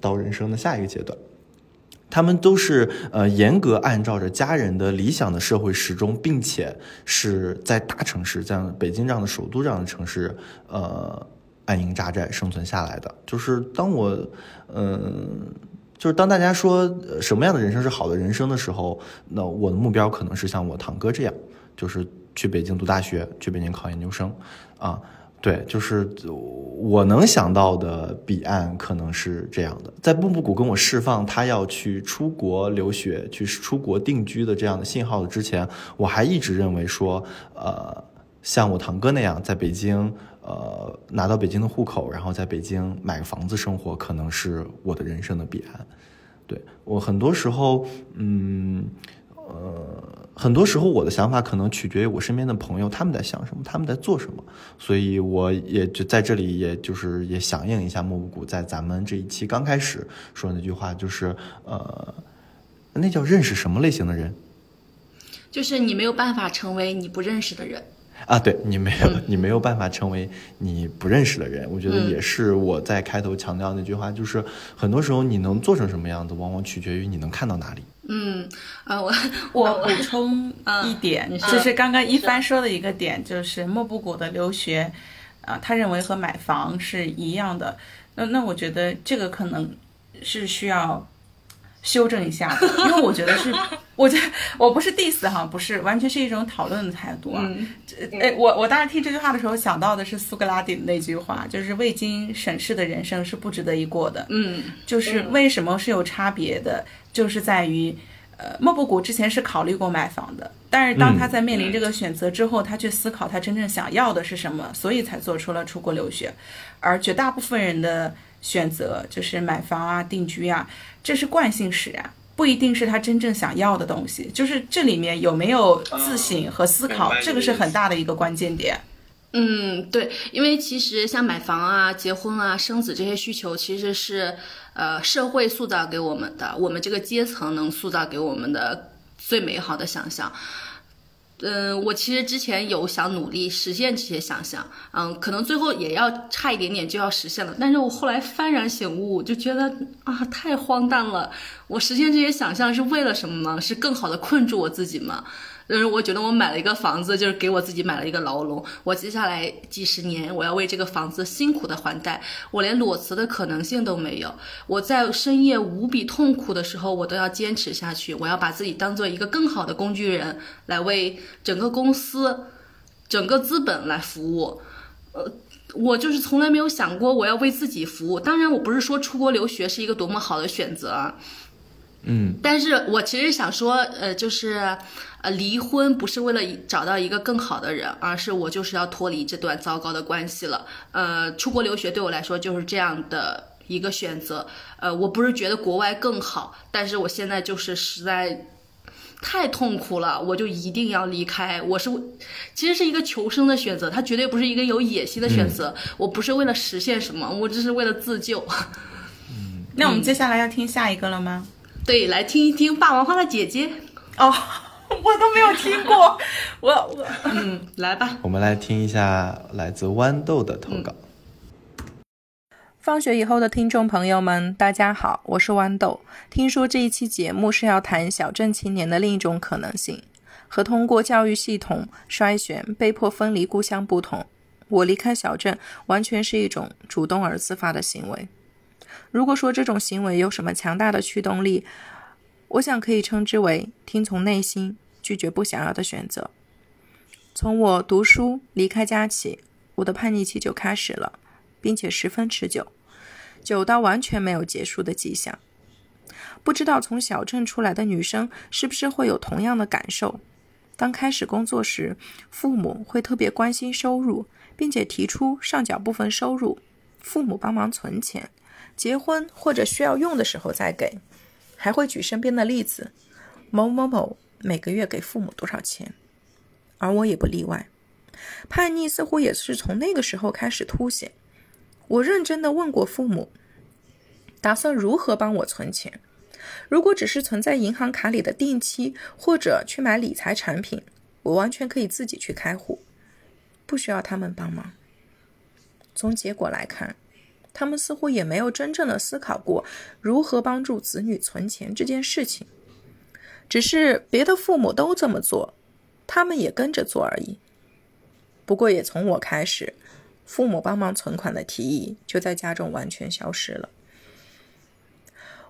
到人生的下一个阶段。他们都是呃严格按照着家人的理想的社会时钟，并且是在大城市，像北京这样的首都这样的城市，呃安营扎寨生存下来的。就是当我，嗯，就是当大家说什么样的人生是好的人生的时候，那我的目标可能是像我堂哥这样，就是去北京读大学，去北京考研究生，啊。对，就是我能想到的彼岸可能是这样的，在布布谷跟我释放他要去出国留学、去出国定居的这样的信号之前，我还一直认为说，呃，像我堂哥那样在北京，呃，拿到北京的户口，然后在北京买个房子生活，可能是我的人生的彼岸。对我很多时候，嗯。呃，很多时候我的想法可能取决于我身边的朋友他们在想什么，他们在做什么，所以我也就在这里，也就是也响应一下莫布谷在咱们这一期刚开始说那句话，就是呃，那叫认识什么类型的人，就是你没有办法成为你不认识的人。啊，对你没有，你没有办法成为你不认识的人。我觉得也是我在开头强调那句话，就是很多时候你能做成什么样子，往往取决于你能看到哪里。嗯，啊，我我补充 一点，就是刚刚一帆说的一个点，就是莫布谷的留学，啊，他认为和买房是一样的。那那我觉得这个可能是需要。修正一下，因为我觉得是，我觉得我不是 diss 哈，不是，完全是一种讨论的态度啊。哎，我我当时听这句话的时候想到的是苏格拉底的那句话，就是未经审视的人生是不值得一过的。嗯，就是为什么是有差别的，就是在于，呃，莫布谷之前是考虑过买房的，但是当他在面临这个选择之后，他去思考他真正想要的是什么，所以才做出了出国留学，而绝大部分人的。选择就是买房啊、定居啊，这是惯性使然，不一定是他真正想要的东西。就是这里面有没有自省和思考，这个是很大的一个关键点。嗯，对，因为其实像买房啊、结婚啊、生子这些需求，其实是呃社会塑造给我们的，我们这个阶层能塑造给我们的最美好的想象。嗯，我其实之前有想努力实现这些想象，嗯，可能最后也要差一点点就要实现了，但是我后来幡然醒悟，就觉得啊，太荒诞了。我实现这些想象是为了什么呢？是更好的困住我自己吗？就是我觉得我买了一个房子，就是给我自己买了一个牢笼。我接下来几十年，我要为这个房子辛苦的还贷，我连裸辞的可能性都没有。我在深夜无比痛苦的时候，我都要坚持下去。我要把自己当做一个更好的工具人，来为整个公司、整个资本来服务。呃，我就是从来没有想过我要为自己服务。当然，我不是说出国留学是一个多么好的选择。嗯，但是我其实想说，呃，就是，呃，离婚不是为了找到一个更好的人，而是我就是要脱离这段糟糕的关系了。呃，出国留学对我来说就是这样的一个选择。呃，我不是觉得国外更好，但是我现在就是实在太痛苦了，我就一定要离开。我是其实是一个求生的选择，它绝对不是一个有野心的选择。我不是为了实现什么，我只是为了自救。嗯，那我们接下来要听下一个了吗？对，来听一听霸王花的姐姐哦，我都没有听过，我我嗯，来吧，我们来听一下来自豌豆的投稿。放学以后的听众朋友们，大家好，我是豌豆。听说这一期节目是要谈小镇青年的另一种可能性，和通过教育系统筛选被迫分离故乡不同，我离开小镇完全是一种主动而自发的行为。如果说这种行为有什么强大的驱动力，我想可以称之为听从内心，拒绝不想要的选择。从我读书离开家起，我的叛逆期就开始了，并且十分持久，久到完全没有结束的迹象。不知道从小镇出来的女生是不是会有同样的感受？当开始工作时，父母会特别关心收入，并且提出上缴部分收入，父母帮忙存钱。结婚或者需要用的时候再给，还会举身边的例子，某某某每个月给父母多少钱，而我也不例外。叛逆似乎也是从那个时候开始凸显。我认真的问过父母，打算如何帮我存钱？如果只是存在银行卡里的定期，或者去买理财产品，我完全可以自己去开户，不需要他们帮忙。从结果来看。他们似乎也没有真正的思考过如何帮助子女存钱这件事情，只是别的父母都这么做，他们也跟着做而已。不过也从我开始，父母帮忙存款的提议就在家中完全消失了。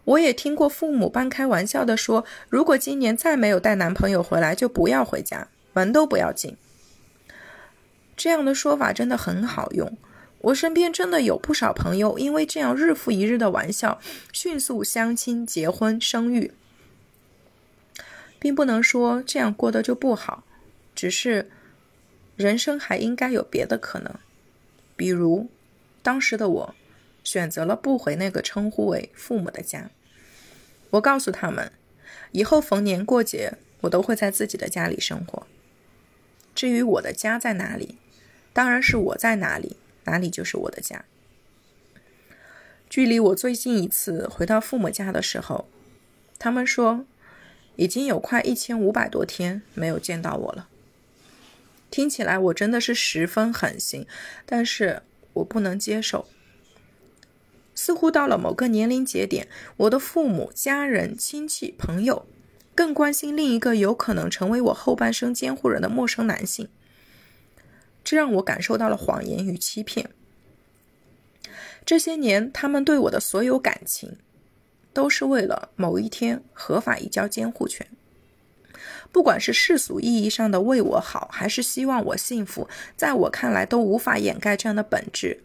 我也听过父母半开玩笑的说：“如果今年再没有带男朋友回来，就不要回家，门都不要进。”这样的说法真的很好用。我身边真的有不少朋友因为这样日复一日的玩笑，迅速相亲、结婚、生育，并不能说这样过得就不好，只是人生还应该有别的可能。比如，当时的我选择了不回那个称呼为父母的家。我告诉他们，以后逢年过节，我都会在自己的家里生活。至于我的家在哪里，当然是我在哪里，哪里就是我的家。距离我最近一次回到父母家的时候，他们说已经有快一千五百多天没有见到我了。听起来我真的是十分狠心，但是我不能接受。似乎到了某个年龄节点，我的父母、家人、亲戚、朋友更关心另一个有可能成为我后半生监护人的陌生男性，这让我感受到了谎言与欺骗。这些年，他们对我的所有感情，都是为了某一天合法移交监护权。不管是世俗意义上的为我好，还是希望我幸福，在我看来都无法掩盖这样的本质。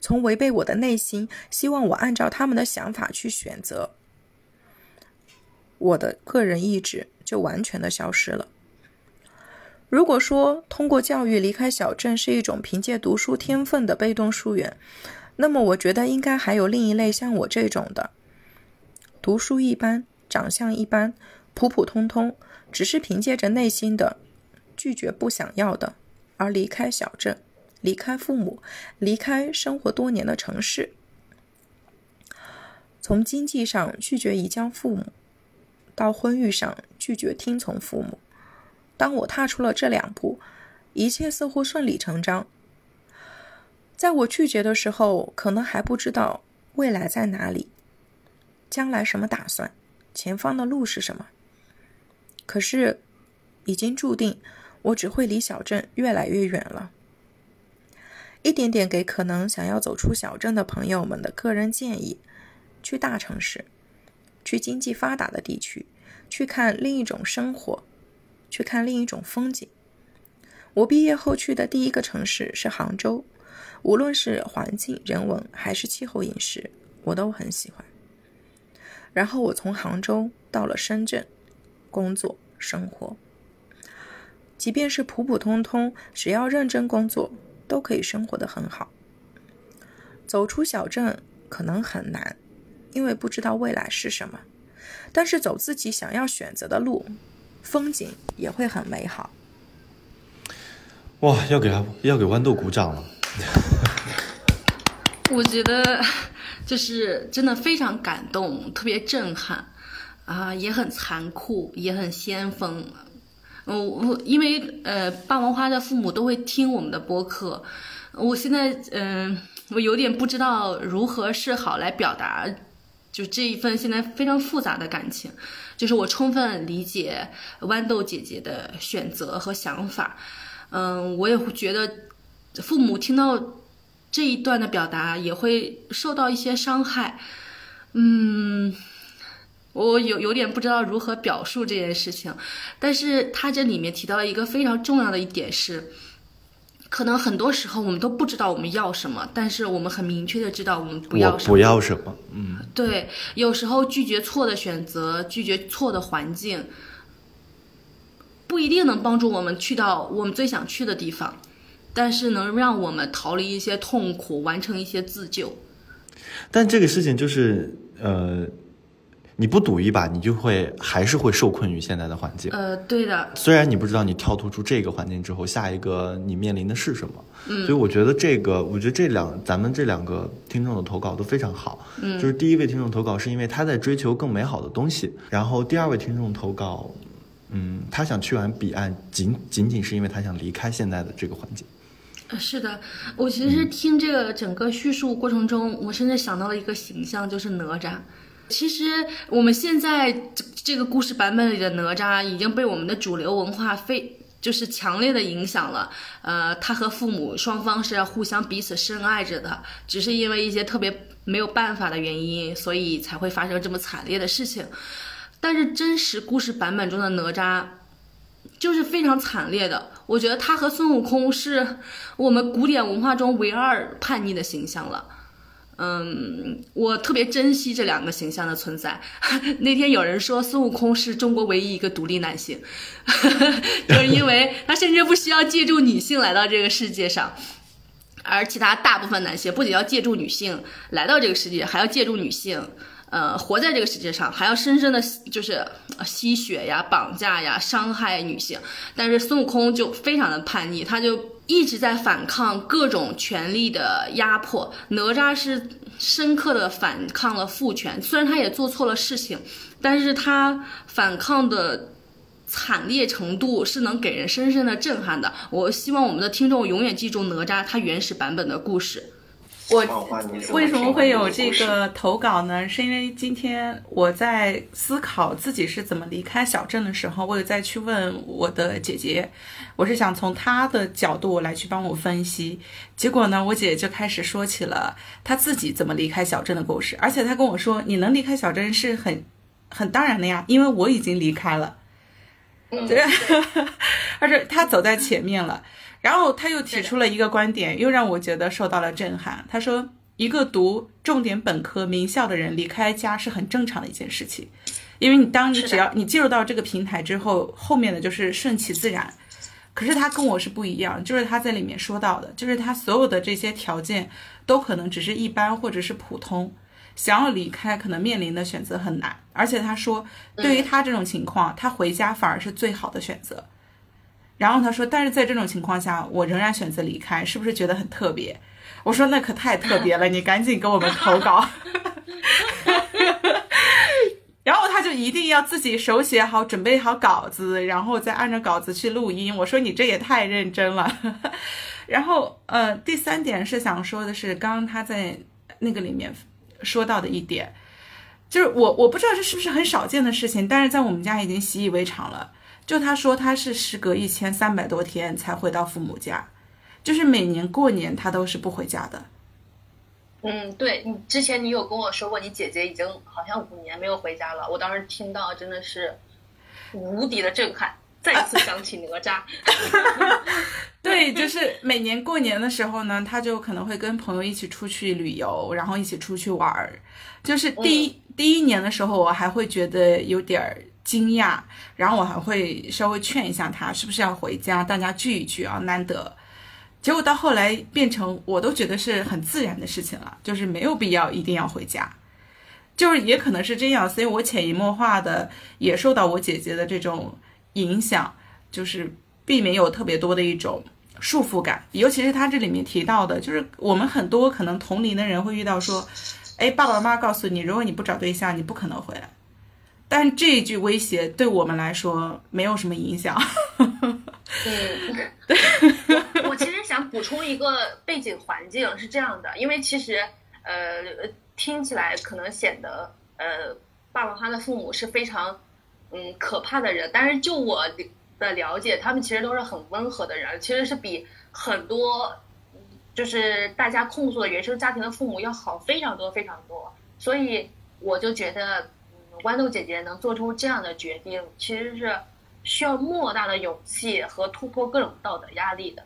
从违背我的内心，希望我按照他们的想法去选择，我的个人意志就完全的消失了。如果说通过教育离开小镇是一种凭借读书天分的被动疏远，那么我觉得应该还有另一类像我这种的，读书一般，长相一般，普普通通。只是凭借着内心的拒绝不想要的，而离开小镇，离开父母，离开生活多年的城市。从经济上拒绝移交父母，到婚育上拒绝听从父母。当我踏出了这两步，一切似乎顺理成章。在我拒绝的时候，可能还不知道未来在哪里，将来什么打算，前方的路是什么。可是，已经注定，我只会离小镇越来越远了。一点点给可能想要走出小镇的朋友们的个人建议：去大城市，去经济发达的地区，去看另一种生活，去看另一种风景。我毕业后去的第一个城市是杭州，无论是环境、人文还是气候、饮食，我都很喜欢。然后我从杭州到了深圳。工作生活，即便是普普通通，只要认真工作，都可以生活的很好。走出小镇可能很难，因为不知道未来是什么。但是走自己想要选择的路，风景也会很美好。哇，要给他要给豌豆鼓掌了！我觉得就是真的非常感动，特别震撼。啊，也很残酷，也很先锋。我我因为呃，霸王花的父母都会听我们的播客，我现在嗯，我有点不知道如何是好来表达，就这一份现在非常复杂的感情。就是我充分理解豌豆姐姐的选择和想法，嗯，我也会觉得父母听到这一段的表达也会受到一些伤害，嗯。我有有点不知道如何表述这件事情，但是他这里面提到了一个非常重要的一点是，可能很多时候我们都不知道我们要什么，但是我们很明确的知道我们不要什么。不要什么，嗯，对，有时候拒绝错的选择，拒绝错的环境，不一定能帮助我们去到我们最想去的地方，但是能让我们逃离一些痛苦，完成一些自救。但这个事情就是呃。你不赌一把，你就会还是会受困于现在的环境。呃，对的。虽然你不知道你跳脱出这个环境之后，下一个你面临的是什么。嗯。所以我觉得这个，我觉得这两咱们这两个听众的投稿都非常好。嗯。就是第一位听众投稿是因为他在追求更美好的东西，然后第二位听众投稿，嗯，他想去完彼岸，仅仅仅是因为他想离开现在的这个环境。是的，我其实听这个整个叙述过程中，我甚至想到了一个形象，就是哪吒。其实我们现在这这个故事版本里的哪吒已经被我们的主流文化非就是强烈的影响了，呃，他和父母双方是互相彼此深爱着的，只是因为一些特别没有办法的原因，所以才会发生这么惨烈的事情。但是真实故事版本中的哪吒，就是非常惨烈的。我觉得他和孙悟空是我们古典文化中唯二叛逆的形象了。嗯，我特别珍惜这两个形象的存在。那天有人说孙悟空是中国唯一一个独立男性，就是因为他甚至不需要借助女性来到这个世界上，而其他大部分男性不仅要借助女性来到这个世界，还要借助女性。呃，活在这个世界上，还要深深的就是吸血呀、绑架呀、伤害女性。但是孙悟空就非常的叛逆，他就一直在反抗各种权力的压迫。哪吒是深刻的反抗了父权，虽然他也做错了事情，但是他反抗的惨烈程度是能给人深深的震撼的。我希望我们的听众永远记住哪吒他原始版本的故事。我为什么会有这个投稿呢？是因为今天我在思考自己是怎么离开小镇的时候，我有再去问我的姐姐，我是想从她的角度来去帮我分析。结果呢，我姐就开始说起了她自己怎么离开小镇的故事，而且她跟我说：“你能离开小镇是很很当然的呀，因为我已经离开了。”对，而且她走在前面了。然后他又提出了一个观点，又让我觉得受到了震撼。他说，一个读重点本科名校的人离开家是很正常的一件事情，因为你当你只要你进入到这个平台之后，后面的就是顺其自然。可是他跟我是不一样，就是他在里面说到的，就是他所有的这些条件都可能只是一般或者是普通，想要离开可能面临的选择很难。而且他说，对于他这种情况，他回家反而是最好的选择。然后他说：“但是在这种情况下，我仍然选择离开，是不是觉得很特别？”我说：“那可太特别了，你赶紧给我们投稿。”然后他就一定要自己手写好，准备好稿子，然后再按照稿子去录音。我说：“你这也太认真了。”然后，呃，第三点是想说的是，刚刚他在那个里面说到的一点，就是我我不知道这是不是很少见的事情，但是在我们家已经习以为常了。就他说他是时隔一千三百多天才回到父母家，就是每年过年他都是不回家的。嗯，对你之前你有跟我说过，你姐姐已经好像五年没有回家了。我当时听到真的是无敌的震撼，再次想起哪吒。对，就是每年过年的时候呢，他就可能会跟朋友一起出去旅游，然后一起出去玩儿。就是第一第一年的时候，我还会觉得有点儿。惊讶，然后我还会稍微劝一下他，是不是要回家，大家聚一聚啊，难得。结果到后来变成，我都觉得是很自然的事情了，就是没有必要一定要回家，就是也可能是这样，所以我潜移默化的也受到我姐姐的这种影响，就是并没有特别多的一种束缚感。尤其是他这里面提到的，就是我们很多可能同龄的人会遇到说，哎，爸爸妈妈告诉你，如果你不找对象，你不可能回来。但这一句威胁对我们来说没有什么影响。嗯，对。我其实想补充一个背景环境是这样的，因为其实呃听起来可能显得呃爸爸妈的父母是非常嗯可怕的人，但是就我的了解，他们其实都是很温和的人，其实是比很多就是大家控诉的原生家庭的父母要好非常多非常多。所以我就觉得。豌豆姐姐能做出这样的决定，其实是需要莫大的勇气和突破各种道德压力的。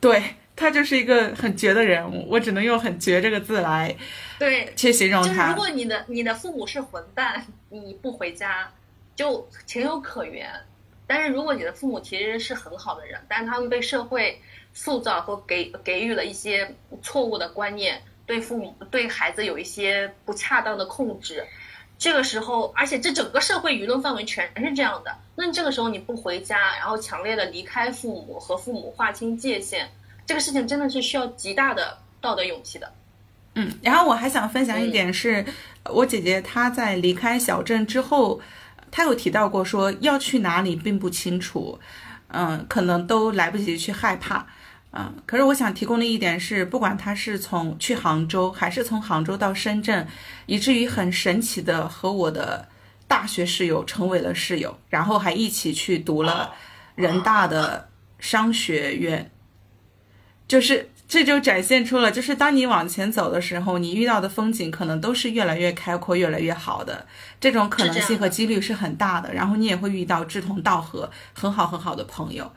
对他就是一个很绝的人物，我只能用“很绝”这个字来对去形容他。如果你的你的父母是混蛋，你不回家就情有可原；但是如果你的父母其实是很好的人，但是他们被社会塑造和给给予了一些错误的观念，对父母对孩子有一些不恰当的控制。这个时候，而且这整个社会舆论范围全是这样的，那你这个时候你不回家，然后强烈的离开父母和父母划清界限，这个事情真的是需要极大的道德勇气的。嗯，然后我还想分享一点是，我姐姐她在离开小镇之后，她有提到过说要去哪里并不清楚，嗯，可能都来不及去害怕。嗯，可是我想提供的一点是，不管他是从去杭州，还是从杭州到深圳，以至于很神奇的和我的大学室友成为了室友，然后还一起去读了人大的商学院，就是这就展现出了，就是当你往前走的时候，你遇到的风景可能都是越来越开阔、越来越好的，这种可能性和几率是很大的。然后你也会遇到志同道合、很好很好的朋友。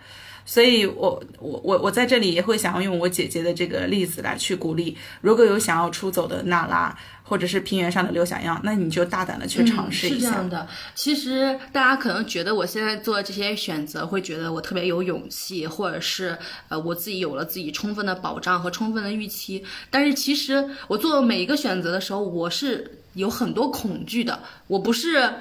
所以，我我我我在这里也会想要用我姐姐的这个例子来去鼓励，如果有想要出走的娜拉，或者是平原上的刘小样，那你就大胆的去尝试一下。是这样的，其实大家可能觉得我现在做这些选择，会觉得我特别有勇气，或者是呃我自己有了自己充分的保障和充分的预期。但是其实我做每一个选择的时候，我是有很多恐惧的，我不是。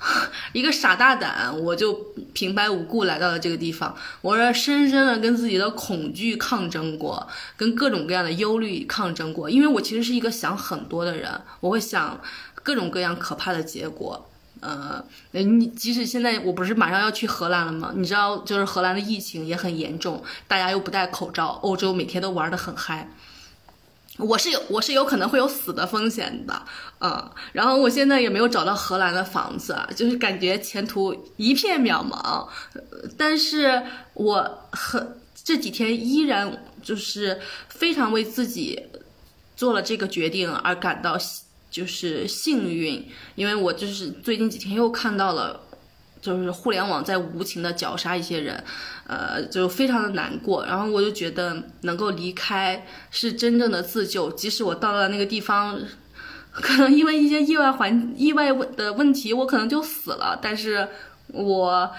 一个傻大胆，我就平白无故来到了这个地方。我是深深的跟自己的恐惧抗争过，跟各种各样的忧虑抗争过。因为我其实是一个想很多的人，我会想各种各样可怕的结果。呃，你即使现在我不是马上要去荷兰了吗？你知道，就是荷兰的疫情也很严重，大家又不戴口罩，欧洲每天都玩的很嗨。我是有，我是有可能会有死的风险的，嗯，然后我现在也没有找到荷兰的房子，就是感觉前途一片渺茫，但是我很这几天依然就是非常为自己做了这个决定而感到就是幸运，因为我就是最近几天又看到了。就是互联网在无情的绞杀一些人，呃，就非常的难过。然后我就觉得能够离开是真正的自救。即使我到了那个地方，可能因为一些意外环意外的问题，我可能就死了。但是我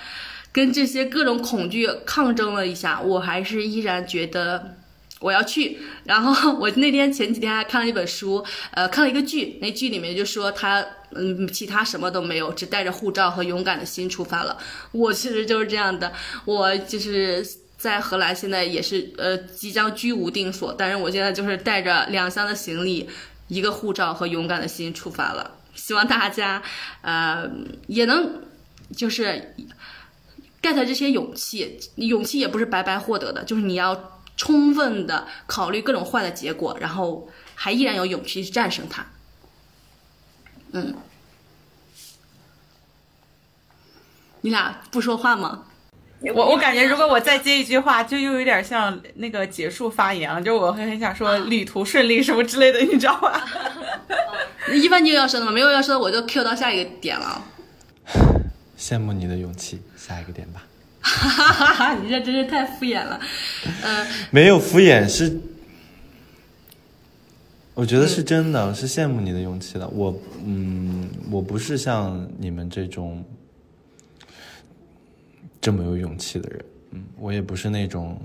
跟这些各种恐惧抗争了一下，我还是依然觉得。我要去，然后 我那天前几天还看了一本书，呃，看了一个剧，那剧里面就说他，嗯，其他什么都没有，只带着护照和勇敢的心出发了。我其实就是这样的，我就是在荷兰，现在也是呃即将居无定所，但是我现在就是带着两箱的行李，一个护照和勇敢的心出发了。希望大家，呃，也能就是 get 这些勇气，勇气也不是白白获得的，就是你要。充分的考虑各种坏的结果，然后还依然有勇气去战胜它。嗯，你俩不说话吗？我我感觉如果我再接一句话，就又有点像那个结束发言了。就我会很想说旅途顺利什么之类的，你知道吧？一般你有要说的吗？没有要说的，我就 Q 到下一个点了。羡慕你的勇气，下一个点吧。哈哈哈哈你这真是太敷衍了，嗯，没有敷衍是，我觉得是真的，是羡慕你的勇气的。我，嗯，我不是像你们这种这么有勇气的人，嗯，我也不是那种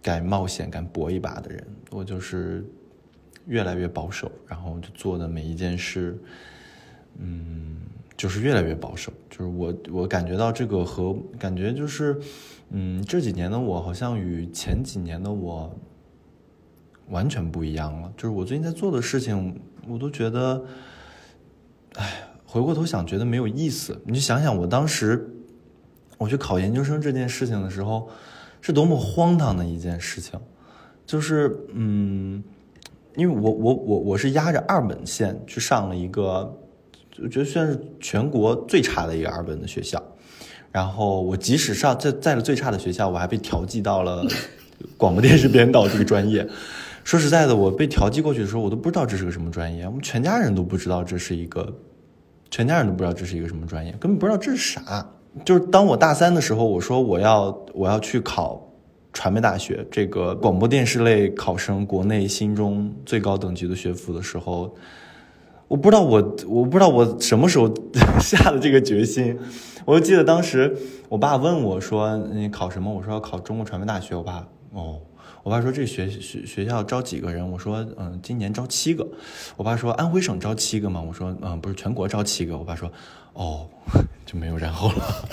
敢冒险、敢搏一把的人。我就是越来越保守，然后就做的每一件事，嗯。就是越来越保守，就是我我感觉到这个和感觉就是，嗯，这几年的我好像与前几年的我完全不一样了。就是我最近在做的事情，我都觉得，哎，回过头想觉得没有意思。你就想想我当时我去考研究生这件事情的时候，是多么荒唐的一件事情。就是嗯，因为我我我我是压着二本线去上了一个。我觉得算是全国最差的一个二本的学校，然后我即使上在在了最差的学校，我还被调剂到了广播电视编导这个专业。说实在的，我被调剂过去的时候，我都不知道这是个什么专业，我们全家人都不知道这是一个，全家人都不知道这是一个什么专业，根本不知道这是啥。就是当我大三的时候，我说我要我要去考传媒大学这个广播电视类考生国内心中最高等级的学府的时候。我不知道我我不知道我什么时候 下的这个决心，我就记得当时我爸问我说你考什么？我说要考中国传媒大学。我爸哦，我爸说这学学学校招几个人？我说嗯，今年招七个。我爸说安徽省招七个吗？我说嗯，不是全国招七个。我爸说哦，就没有然后了。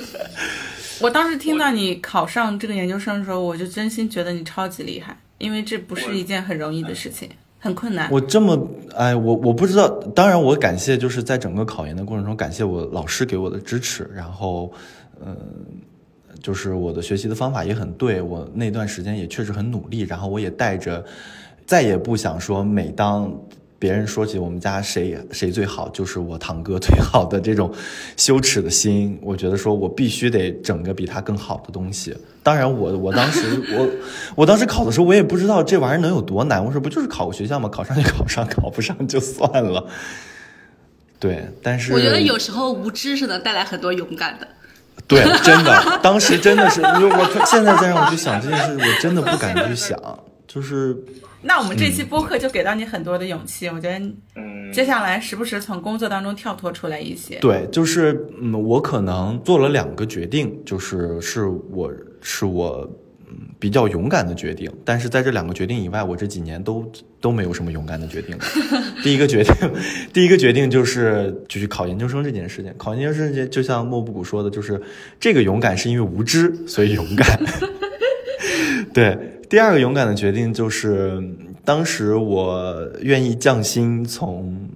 我当时听到你考上这个研究生的时候，我就真心觉得你超级厉害，因为这不是一件很容易的事情。很困难。我这么哎，我我不知道。当然，我感谢就是在整个考研的过程中，感谢我老师给我的支持。然后，嗯，就是我的学习的方法也很对。我那段时间也确实很努力。然后，我也带着再也不想说，每当别人说起我们家谁谁最好，就是我堂哥最好的这种羞耻的心，我觉得说我必须得整个比他更好的东西。当然我，我当时我我当时考的时候，我也不知道这玩意儿能有多难。我说不就是考个学校吗？考上就考上，考不上就算了。对，但是我觉得有时候无知是能带来很多勇敢的。对，真的，当时真的是，我现在再让我去想这件事，我真的不敢去想，就是。那我们这期播客就给到你很多的勇气，我觉得，嗯，接下来时不时从工作当中跳脱出来一些。对，就是嗯，我可能做了两个决定，就是是我是我嗯比较勇敢的决定，但是在这两个决定以外，我这几年都都没有什么勇敢的决定。第一个决定，第一个决定就是就去考研究生这件事情。考研究生这件，就像莫布谷说的，就是这个勇敢是因为无知，所以勇敢。对。第二个勇敢的决定就是，当时我愿意降薪，从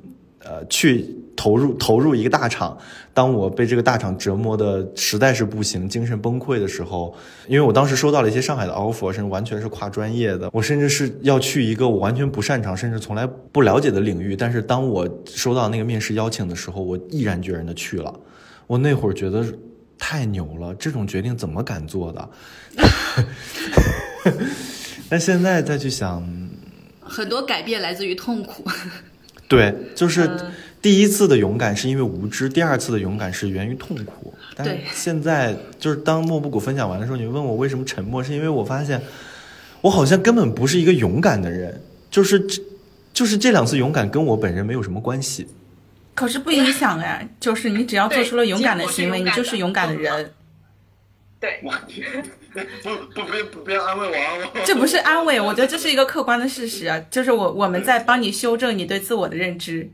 呃去投入投入一个大厂。当我被这个大厂折磨的实在是不行，精神崩溃的时候，因为我当时收到了一些上海的 offer，甚至完全是跨专业的，我甚至是要去一个我完全不擅长，甚至从来不了解的领域。但是当我收到那个面试邀请的时候，我毅然决然的去了。我那会儿觉得太牛了，这种决定怎么敢做的？但现在再去想，很多改变来自于痛苦。对，就是第一次的勇敢是因为无知，第二次的勇敢是源于痛苦。但现在就是当莫布谷分享完的时候，你问我为什么沉默，是因为我发现我好像根本不是一个勇敢的人，就是就是这两次勇敢跟我本人没有什么关系。可是不影响呀，就是你只要做出了勇敢的行为，你就是勇敢的人。对，我天，不不不不不要安慰我啊！这不是安慰，我觉得这是一个客观的事实啊，就是我我们在帮你修正你对自我的认知。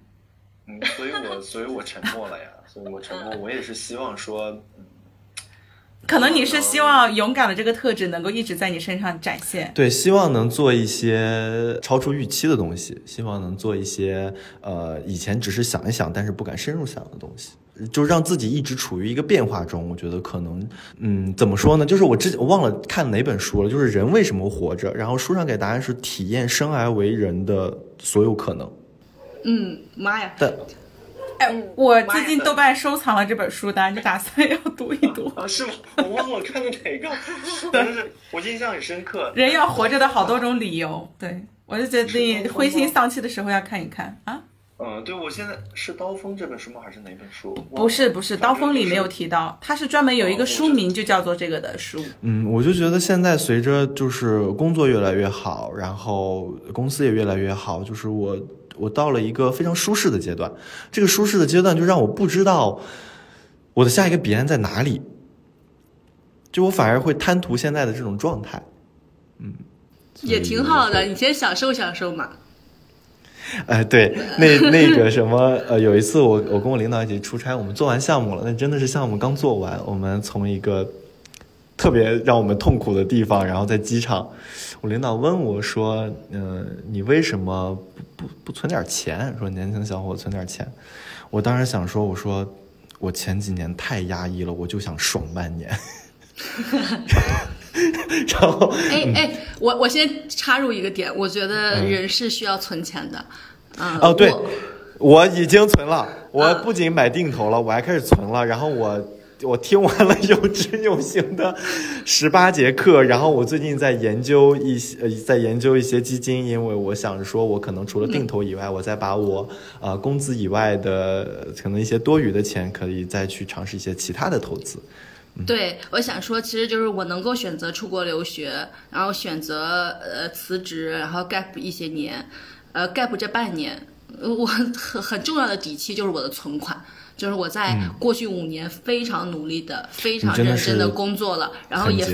嗯，所以我所以我沉默了呀，所以我沉默，我也是希望说，嗯，可能你是希望勇敢的这个特质能够一直在你身上展现。对，希望能做一些超出预期的东西，希望能做一些呃以前只是想一想，但是不敢深入想的东西。就让自己一直处于一个变化中，我觉得可能，嗯，怎么说呢？就是我之前我忘了看哪本书了，就是人为什么活着，然后书上给答案是体验生而为人的所有可能。嗯，妈呀！但，哎，我最近豆瓣收藏了这本书单，就打算要读一读。啊，是吗？我忘了看的哪个，但是我印象很深刻。人要活着的好多种理由，对我就觉得你灰心丧气的时候要看一看啊。嗯，对，我现在是《刀锋》这本书吗？还是哪本书？不是，不是，《刀锋》里没有提到，它是专门有一个书名就叫做这个的书。嗯，我就觉得现在随着就是工作越来越好，然后公司也越来越好，就是我我到了一个非常舒适的阶段。这个舒适的阶段就让我不知道我的下一个彼岸在哪里，就我反而会贪图现在的这种状态。嗯，也挺好的，你先享受享受嘛。哎，对，那那个什么，呃，有一次我我跟我领导一起出差，我们做完项目了，那真的是项目刚做完，我们从一个特别让我们痛苦的地方，然后在机场，我领导问我说，嗯，你为什么不不不存点钱？说年轻小伙存点钱，我当时想说，我说我前几年太压抑了，我就想爽半年。然后，哎哎，我我先插入一个点，我觉得人是需要存钱的。嗯，哦，对，我已经存了，我不仅买定投了，我还开始存了。然后我我听完了有知有行的十八节课，然后我最近在研究一些呃，在研究一些基金，因为我想说，我可能除了定投以外，我再把我呃工资以外的可能一些多余的钱，可以再去尝试一些其他的投资。对，我想说，其实就是我能够选择出国留学，然后选择呃辞职，然后 gap 一些年，呃 gap 这半年，我很很重要的底气就是我的存款，就是我在过去五年非常努力的、非常认真的工作了，然后也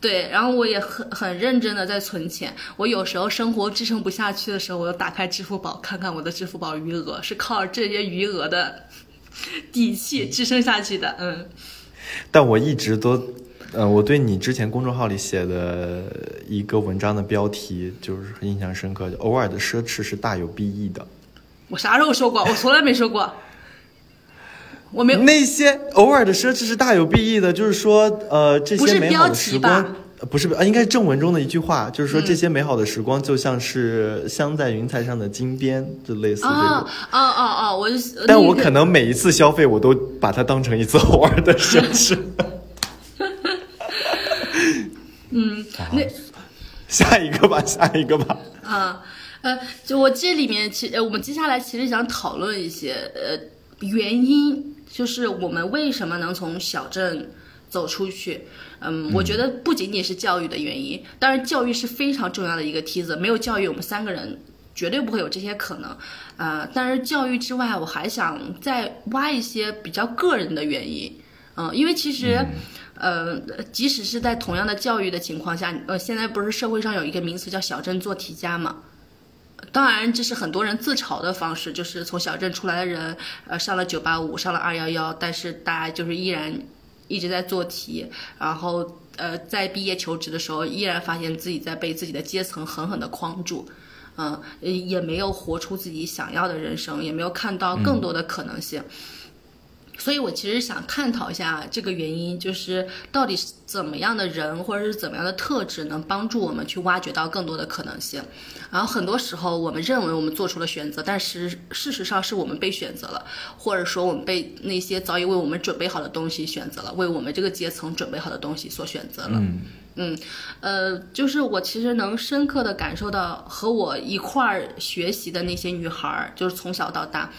对，然后我也很很认真的在存钱。我有时候生活支撑不下去的时候，我就打开支付宝看看我的支付宝余额，是靠这些余额的 底气支撑下去的，嗯。但我一直都，呃，我对你之前公众号里写的一个文章的标题就是印象深刻，偶尔的奢侈是大有裨益的。我啥时候说过？我从来没说过。我没有那些偶尔的奢侈是大有裨益的，就是说，呃，这些美好的时光，不是啊，应该是正文中的一句话，就是说这些美好的时光就像是镶在云彩上的金边，就类似这种。哦哦哦哦，我但我可能每一次消费，我都把它当成一次偶尔的奢侈。嗯，那下一个吧，下一个吧。啊，呃，就我这里面，其呃，我们接下来其实想讨论一些呃原因，就是我们为什么能从小镇走出去。嗯，我觉得不仅仅是教育的原因，当然教育是非常重要的一个梯子，没有教育，我们三个人绝对不会有这些可能。呃，但是教育之外，我还想再挖一些比较个人的原因。嗯，因为其实，呃，即使是在同样的教育的情况下，呃，现在不是社会上有一个名词叫“小镇做题家”嘛？当然，这是很多人自嘲的方式，就是从小镇出来的人，呃，上了九八五，上了二幺幺，但是大家就是依然一直在做题，然后呃，在毕业求职的时候，依然发现自己在被自己的阶层狠狠的框住，嗯，也没有活出自己想要的人生，也没有看到更多的可能性。所以，我其实想探讨一下这个原因，就是到底是怎么样的人或者是怎么样的特质能帮助我们去挖掘到更多的可能性。然后，很多时候我们认为我们做出了选择，但是事实上是我们被选择了，或者说我们被那些早已为我们准备好的东西选择了，为我们这个阶层准备好的东西所选择了。嗯嗯，呃，就是我其实能深刻的感受到和我一块儿学习的那些女孩儿，就是从小到大。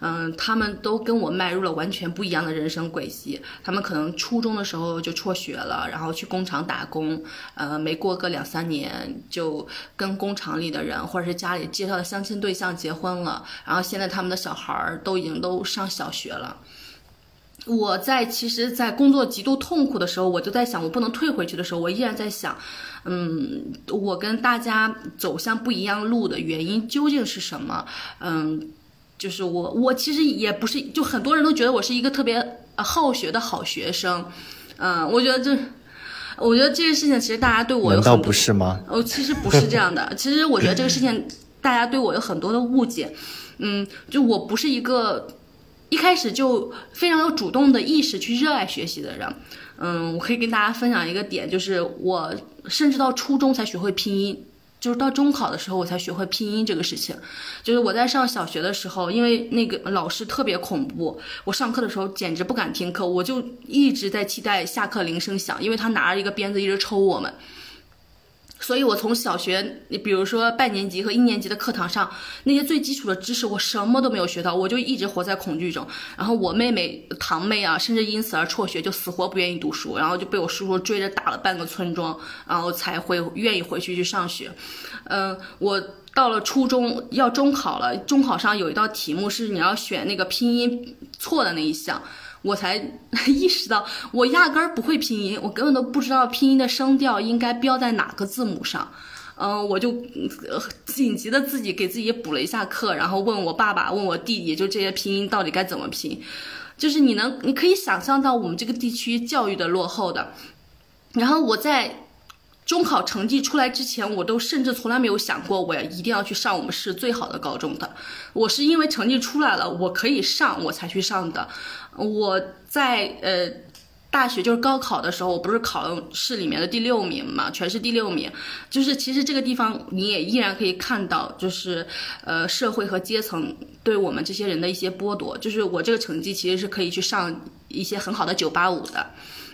嗯，他们都跟我迈入了完全不一样的人生轨迹。他们可能初中的时候就辍学了，然后去工厂打工，呃，没过个两三年就跟工厂里的人或者是家里介绍的相亲对象结婚了，然后现在他们的小孩儿都已经都上小学了。我在其实，在工作极度痛苦的时候，我就在想，我不能退回去的时候，我依然在想，嗯，我跟大家走向不一样路的原因究竟是什么？嗯。就是我，我其实也不是，就很多人都觉得我是一个特别好学的好学生，嗯，我觉得这，我觉得这个事情其实大家对我有难道不是吗？哦，其实不是这样的，其实我觉得这个事情大家对我有很多的误解，嗯，就我不是一个一开始就非常有主动的意识去热爱学习的人，嗯，我可以跟大家分享一个点，就是我甚至到初中才学会拼音。就是到中考的时候，我才学会拼音这个事情。就是我在上小学的时候，因为那个老师特别恐怖，我上课的时候简直不敢听课，我就一直在期待下课铃声响，因为他拿着一个鞭子一直抽我们。所以，我从小学，你比如说半年级和一年级的课堂上，那些最基础的知识，我什么都没有学到，我就一直活在恐惧中。然后我妹妹、堂妹啊，甚至因此而辍学，就死活不愿意读书，然后就被我叔叔追着打了半个村庄，然后才会愿意回去去上学。嗯，我到了初中要中考了，中考上有一道题目是你要选那个拼音错的那一项。我才意识到，我压根儿不会拼音，我根本都不知道拼音的声调应该标在哪个字母上。嗯，我就紧急的自己给自己补了一下课，然后问我爸爸，问我弟弟，就这些拼音到底该怎么拼。就是你能，你可以想象到我们这个地区教育的落后的。然后我在中考成绩出来之前，我都甚至从来没有想过我要一定要去上我们市最好的高中的。我是因为成绩出来了，我可以上，我才去上的。我在呃大学就是高考的时候，我不是考了市里面的第六名嘛，全市第六名。就是其实这个地方你也依然可以看到，就是呃社会和阶层对我们这些人的一些剥夺。就是我这个成绩其实是可以去上一些很好的九八五的，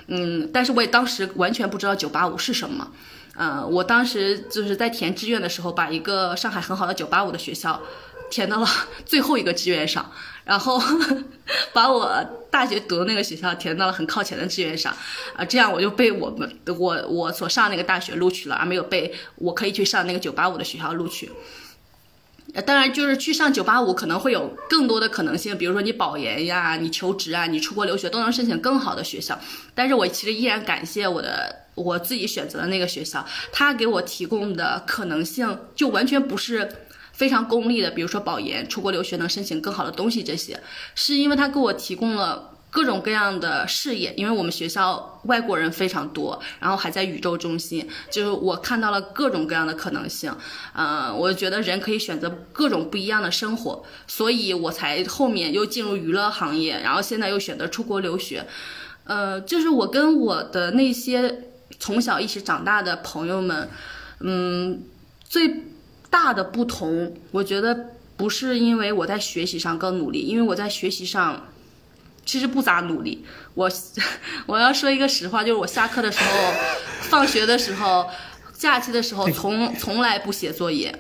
嗯，但是我也当时完全不知道九八五是什么。嗯，我当时就是在填志愿的时候，把一个上海很好的九八五的学校填到了 最后一个志愿上。然后 把我大学读的那个学校填到了很靠前的志愿上，啊，这样我就被我们我我所上那个大学录取了，而没有被我可以去上那个九八五的学校录取。当然就是去上九八五可能会有更多的可能性，比如说你保研呀、你求职啊、你出国留学都能申请更好的学校。但是我其实依然感谢我的我自己选择的那个学校，它给我提供的可能性就完全不是。非常功利的，比如说保研、出国留学能申请更好的东西，这些是因为他给我提供了各种各样的视野。因为我们学校外国人非常多，然后还在宇宙中心，就是我看到了各种各样的可能性。嗯，我觉得人可以选择各种不一样的生活，所以我才后面又进入娱乐行业，然后现在又选择出国留学。呃，就是我跟我的那些从小一起长大的朋友们，嗯，最大的不同，我觉得不是因为我在学习上更努力，因为我在学习上 其实不咋努力。我 我要说一个实话，就是我下课的时候、放学的时候、假期的时候，从从来不写作业。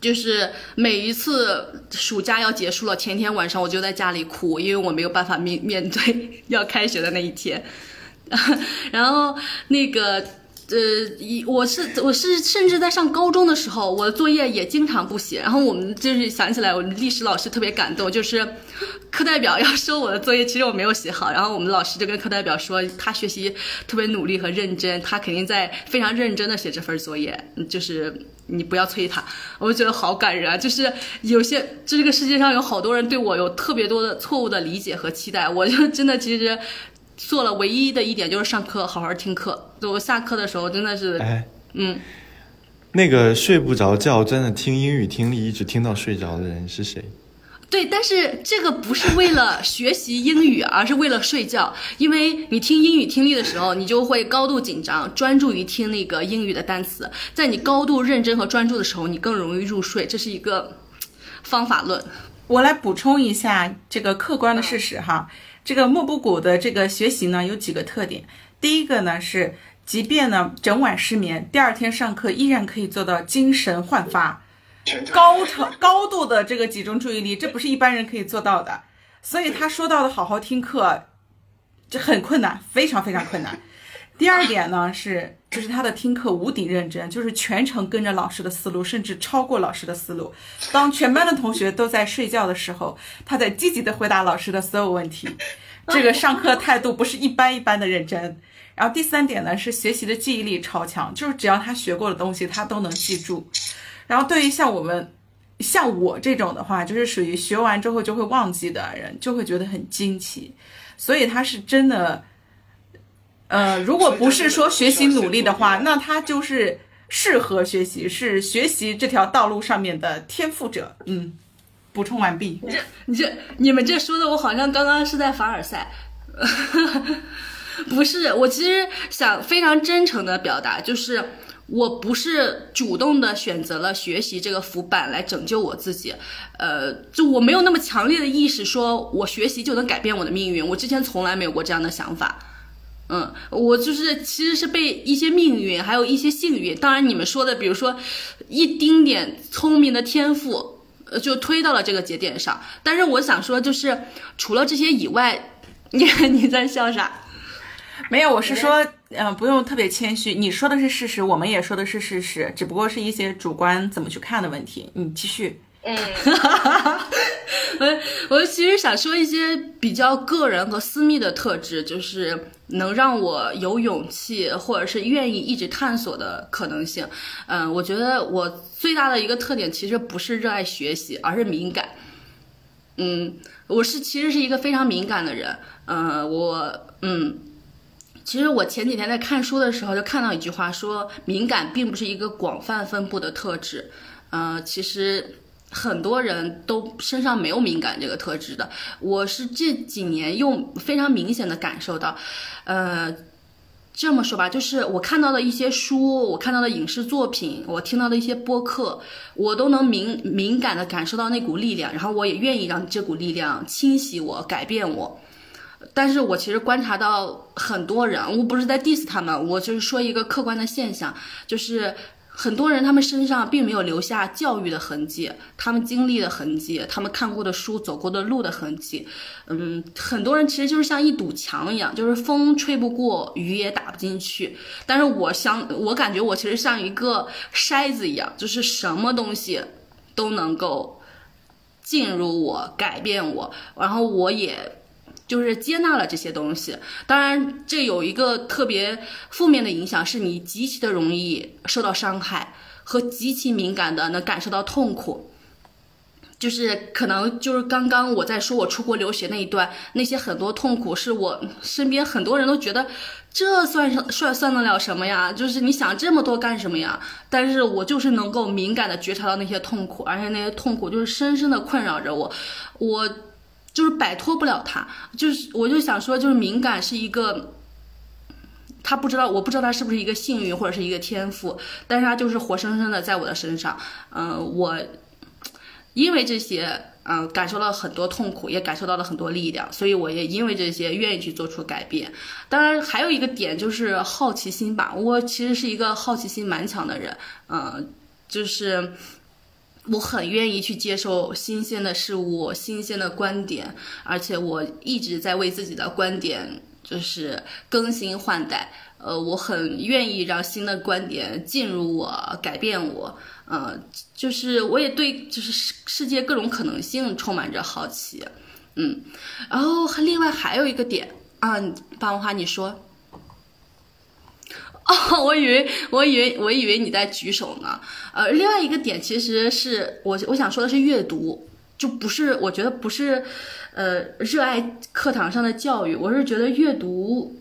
就是每一次暑假要结束了，前天晚上我就在家里哭，因为我没有办法面面对 要开学的那一天。然后那个呃，一我是我是甚至在上高中的时候，我的作业也经常不写。然后我们就是想起来，我们历史老师特别感动，就是课代表 要收我的作业，其实我没有写好。然后我们老师就跟课代表说，他学习特别努力和认真，他肯定在非常认真的写这份作业，就是你不要催他。我就觉得好感人啊！就是有些这个世界上有好多人对我有特别多的错误的理解和期待，我就真的其实。做了唯一的一点就是上课好好听课，就我下课的时候真的是，哎，嗯，那个睡不着觉，真的听英语听力一直听到睡着的人是谁？对，但是这个不是为了学习英语，而是为了睡觉。因为你听英语听力的时候，你就会高度紧张，专注于听那个英语的单词。在你高度认真和专注的时候，你更容易入睡。这是一个方法论。我来补充一下这个客观的事实哈。这个莫布谷的这个学习呢，有几个特点。第一个呢是，即便呢整晚失眠，第二天上课依然可以做到精神焕发，高程 高度的这个集中注意力，这不是一般人可以做到的。所以他说到的好好听课，这很困难，非常非常困难。第二点呢是，就是他的听课无敌认真，就是全程跟着老师的思路，甚至超过老师的思路。当全班的同学都在睡觉的时候，他在积极的回答老师的所有问题。这个上课态度不是一般一般的认真。然后第三点呢是学习的记忆力超强，就是只要他学过的东西，他都能记住。然后对于像我们，像我这种的话，就是属于学完之后就会忘记的人，就会觉得很惊奇。所以他是真的。呃，如果不是说学习努力的话，那他就是适合学习，是学习这条道路上面的天赋者。嗯，补充完毕。你这、你这、你们这说的，我好像刚刚是在凡尔赛。不是，我其实想非常真诚的表达，就是我不是主动的选择了学习这个浮板来拯救我自己。呃，就我没有那么强烈的意识，说我学习就能改变我的命运。我之前从来没有过这样的想法。嗯，我就是其实是被一些命运，还有一些幸运，当然你们说的，比如说一丁点聪明的天赋，呃，就推到了这个节点上。但是我想说，就是除了这些以外，你 你在笑啥？没有，我是说，呃，不用特别谦虚，你说的是事实，我们也说的是事实，只不过是一些主观怎么去看的问题。你继续。嗯，我我其实想说一些比较个人和私密的特质，就是能让我有勇气或者是愿意一直探索的可能性。嗯，我觉得我最大的一个特点其实不是热爱学习，而是敏感。嗯，我是其实是一个非常敏感的人。嗯，我嗯，其实我前几天在看书的时候就看到一句话，说敏感并不是一个广泛分布的特质。嗯，其实。很多人都身上没有敏感这个特质的，我是这几年又非常明显的感受到，呃，这么说吧，就是我看到的一些书，我看到的影视作品，我听到的一些播客，我都能敏敏感的感受到那股力量，然后我也愿意让这股力量清洗我，改变我。但是我其实观察到很多人，我不是在 diss 他们，我就是说一个客观的现象，就是。很多人他们身上并没有留下教育的痕迹，他们经历的痕迹，他们看过的书、走过的路的痕迹。嗯，很多人其实就是像一堵墙一样，就是风吹不过，雨也打不进去。但是我想，我感觉我其实像一个筛子一样，就是什么东西都能够进入我，改变我，然后我也。就是接纳了这些东西，当然这有一个特别负面的影响，是你极其的容易受到伤害，和极其敏感的能感受到痛苦。就是可能就是刚刚我在说我出国留学那一段，那些很多痛苦，是我身边很多人都觉得这算算算得了什么呀？就是你想这么多干什么呀？但是我就是能够敏感的觉察到那些痛苦，而且那些痛苦就是深深的困扰着我，我。就是摆脱不了它，就是我就想说，就是敏感是一个他不知道，我不知道他是不是一个幸运或者是一个天赋，但是他就是活生生的在我的身上。嗯，我因为这些，嗯，感受到很多痛苦，也感受到了很多力量，所以我也因为这些愿意去做出改变。当然，还有一个点就是好奇心吧，我其实是一个好奇心蛮强的人，嗯，就是。我很愿意去接受新鲜的事物、新鲜的观点，而且我一直在为自己的观点就是更新换代。呃，我很愿意让新的观点进入我、改变我。呃，就是我也对就是世世界各种可能性充满着好奇。嗯，然后另外还有一个点啊，霸王花，你说。哦，我以为，我以为，我以为你在举手呢。呃，另外一个点其实是我我想说的是阅读，就不是我觉得不是，呃，热爱课堂上的教育，我是觉得阅读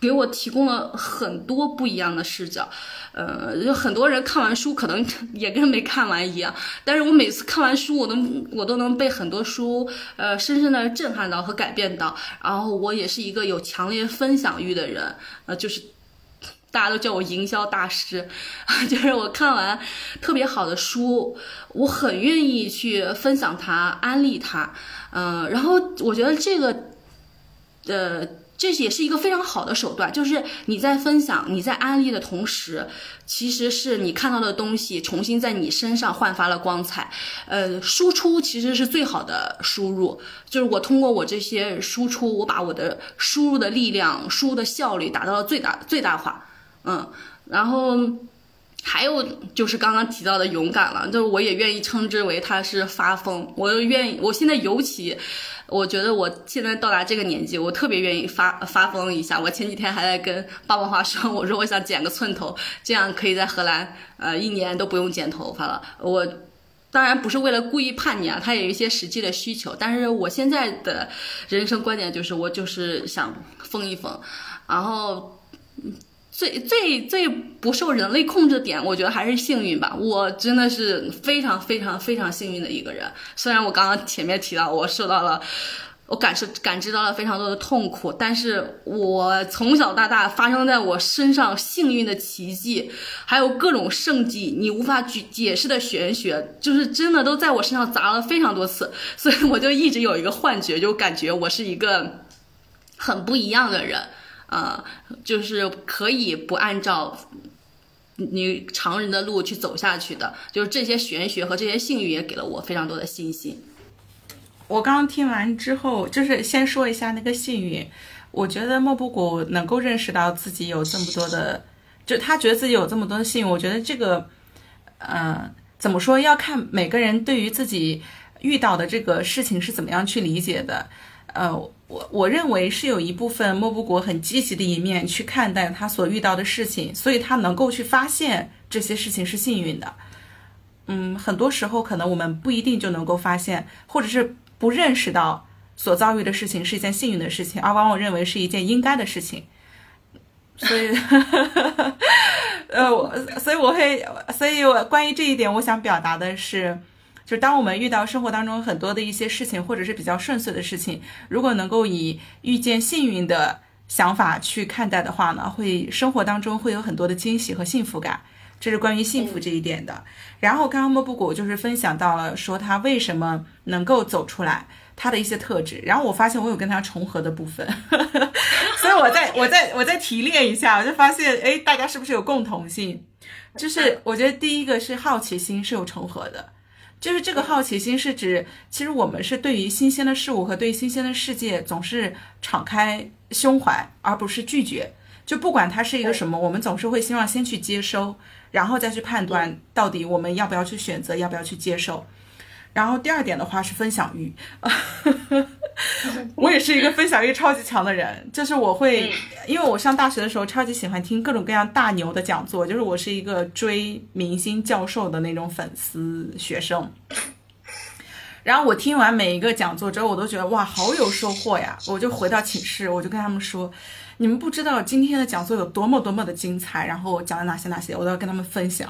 给我提供了很多不一样的视角。呃，有很多人看完书可能 也跟没看完一样，但是我每次看完书，我都我都能被很多书呃深深的震撼到和改变到。然后我也是一个有强烈分享欲的人，呃，就是。大家都叫我营销大师，就是我看完特别好的书，我很愿意去分享它、安利它，嗯，然后我觉得这个，呃，这也是一个非常好的手段，就是你在分享、你在安利的同时，其实是你看到的东西重新在你身上焕发了光彩，呃，输出其实是最好的输入，就是我通过我这些输出，我把我的输入的力量、输入的效率达到了最大最大化。嗯，然后还有就是刚刚提到的勇敢了，就是我也愿意称之为他是发疯。我愿意，我现在尤其，我觉得我现在到达这个年纪，我特别愿意发发疯一下。我前几天还在跟爸爸妈妈说，我说我想剪个寸头，这样可以在荷兰呃一年都不用剪头发了。我当然不是为了故意叛逆啊，他有一些实际的需求。但是我现在的人生观点就是，我就是想疯一疯，然后。最最最不受人类控制的点，我觉得还是幸运吧。我真的是非常非常非常幸运的一个人。虽然我刚刚前面提到我受到了，我感受感知到了非常多的痛苦，但是我从小到大发生在我身上幸运的奇迹，还有各种圣迹，你无法举解释的玄学，就是真的都在我身上砸了非常多次。所以我就一直有一个幻觉，就感觉我是一个很不一样的人。呃，就是可以不按照你常人的路去走下去的，就是这些玄学和这些幸运也给了我非常多的信心。我刚刚听完之后，就是先说一下那个幸运。我觉得莫布谷能够认识到自己有这么多的，就他觉得自己有这么多的幸运。我觉得这个，嗯，怎么说？要看每个人对于自己遇到的这个事情是怎么样去理解的。呃。我我认为是有一部分莫布国很积极的一面去看待他所遇到的事情，所以他能够去发现这些事情是幸运的。嗯，很多时候可能我们不一定就能够发现，或者是不认识到所遭遇的事情是一件幸运的事情，而往往认为是一件应该的事情。所以，呃，我所以我会，所以我关于这一点，我想表达的是。就当我们遇到生活当中很多的一些事情，或者是比较顺遂的事情，如果能够以遇见幸运的想法去看待的话呢，会生活当中会有很多的惊喜和幸福感。这是关于幸福这一点的。然后刚刚莫布谷就是分享到了说他为什么能够走出来，他的一些特质。然后我发现我有跟他重合的部分，所以我再我再我再提炼一下，我就发现哎，大家是不是有共同性？就是我觉得第一个是好奇心是有重合的。就是这个好奇心是指，其实我们是对于新鲜的事物和对新鲜的世界总是敞开胸怀，而不是拒绝。就不管它是一个什么，我们总是会希望先去接收，然后再去判断到底我们要不要去选择，要不要去接受。然后第二点的话是分享欲，我也是一个分享欲超级强的人，就是我会，因为我上大学的时候超级喜欢听各种各样大牛的讲座，就是我是一个追明星教授的那种粉丝学生。然后我听完每一个讲座之后，我都觉得哇，好有收获呀！我就回到寝室，我就跟他们说，你们不知道今天的讲座有多么多么的精彩，然后讲了哪些哪些，我都要跟他们分享。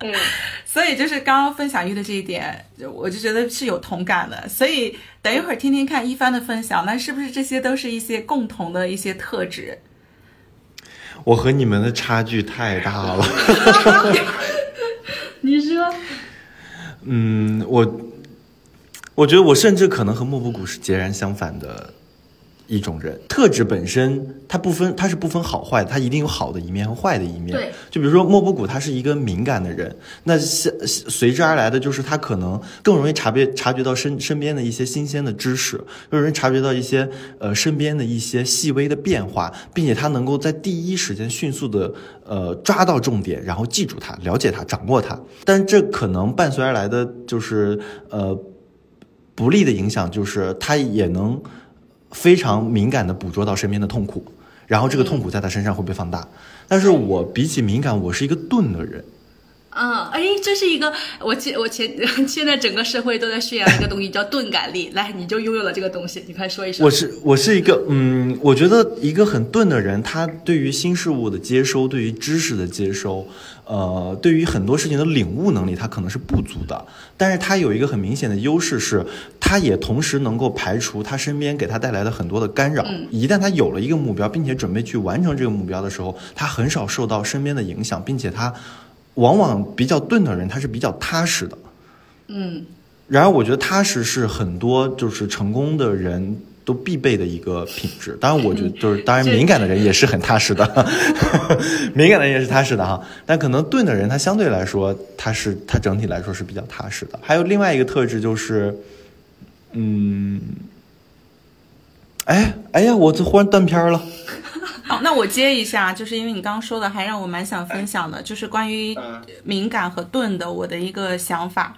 嗯，所以就是刚刚分享玉的这一点，我就觉得是有同感的。所以等一会儿听听看一帆的分享，那是不是这些都是一些共同的一些特质？我和你们的差距太大了。你说，嗯，我我觉得我甚至可能和莫布谷是截然相反的一种人。特质本身它不分，它是不分好坏，它一定有好的一面和坏的一面。对，就比如说莫布谷，他是一个敏感的人，那随随之而来的就是他可能更容易察别察觉到身身边的一些新鲜的知识，更容易察觉到一些呃身边的一些细微的变化，并且他能够在第一时间迅速的呃抓到重点，然后记住它、了解它、掌握它。但这可能伴随而来的就是呃不利的影响，就是他也能非常敏感的捕捉到身边的痛苦，然后这个痛苦在他身上会被放大。但是我比起敏感，我是一个钝的人。嗯，哎，这是一个我前我前 现在整个社会都在宣扬一个东西叫钝感力，来，你就拥有了这个东西，你快说一说。我是我是一个嗯，我觉得一个很钝的人，他对于新事物的接收，对于知识的接收，呃，对于很多事情的领悟能力，他可能是不足的。但是他有一个很明显的优势是，他也同时能够排除他身边给他带来的很多的干扰。一旦他有了一个目标，并且准备去完成这个目标的时候，他很少受到身边的影响，并且他。往往比较钝的人，他是比较踏实的。嗯，然而我觉得踏实是很多就是成功的人都必备的一个品质。当然，我觉得就是当然敏感的人也是很踏实的，敏感的人也是踏实的哈。但可能钝的人，他相对来说他是他整体来说是比较踏实的。还有另外一个特质就是，嗯，哎哎呀，我这忽然断片了。好，那我接一下，就是因为你刚刚说的，还让我蛮想分享的，就是关于敏感和钝的我的一个想法，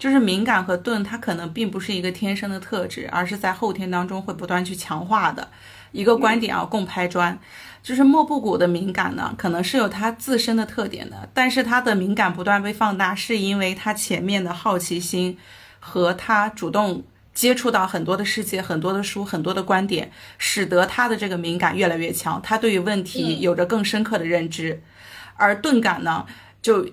就是敏感和钝，它可能并不是一个天生的特质，而是在后天当中会不断去强化的一个观点啊。共拍砖，就是莫布谷的敏感呢，可能是有他自身的特点的，但是他的敏感不断被放大，是因为他前面的好奇心和他主动。接触到很多的世界，很多的书，很多的观点，使得他的这个敏感越来越强，他对于问题有着更深刻的认知。而钝感呢，就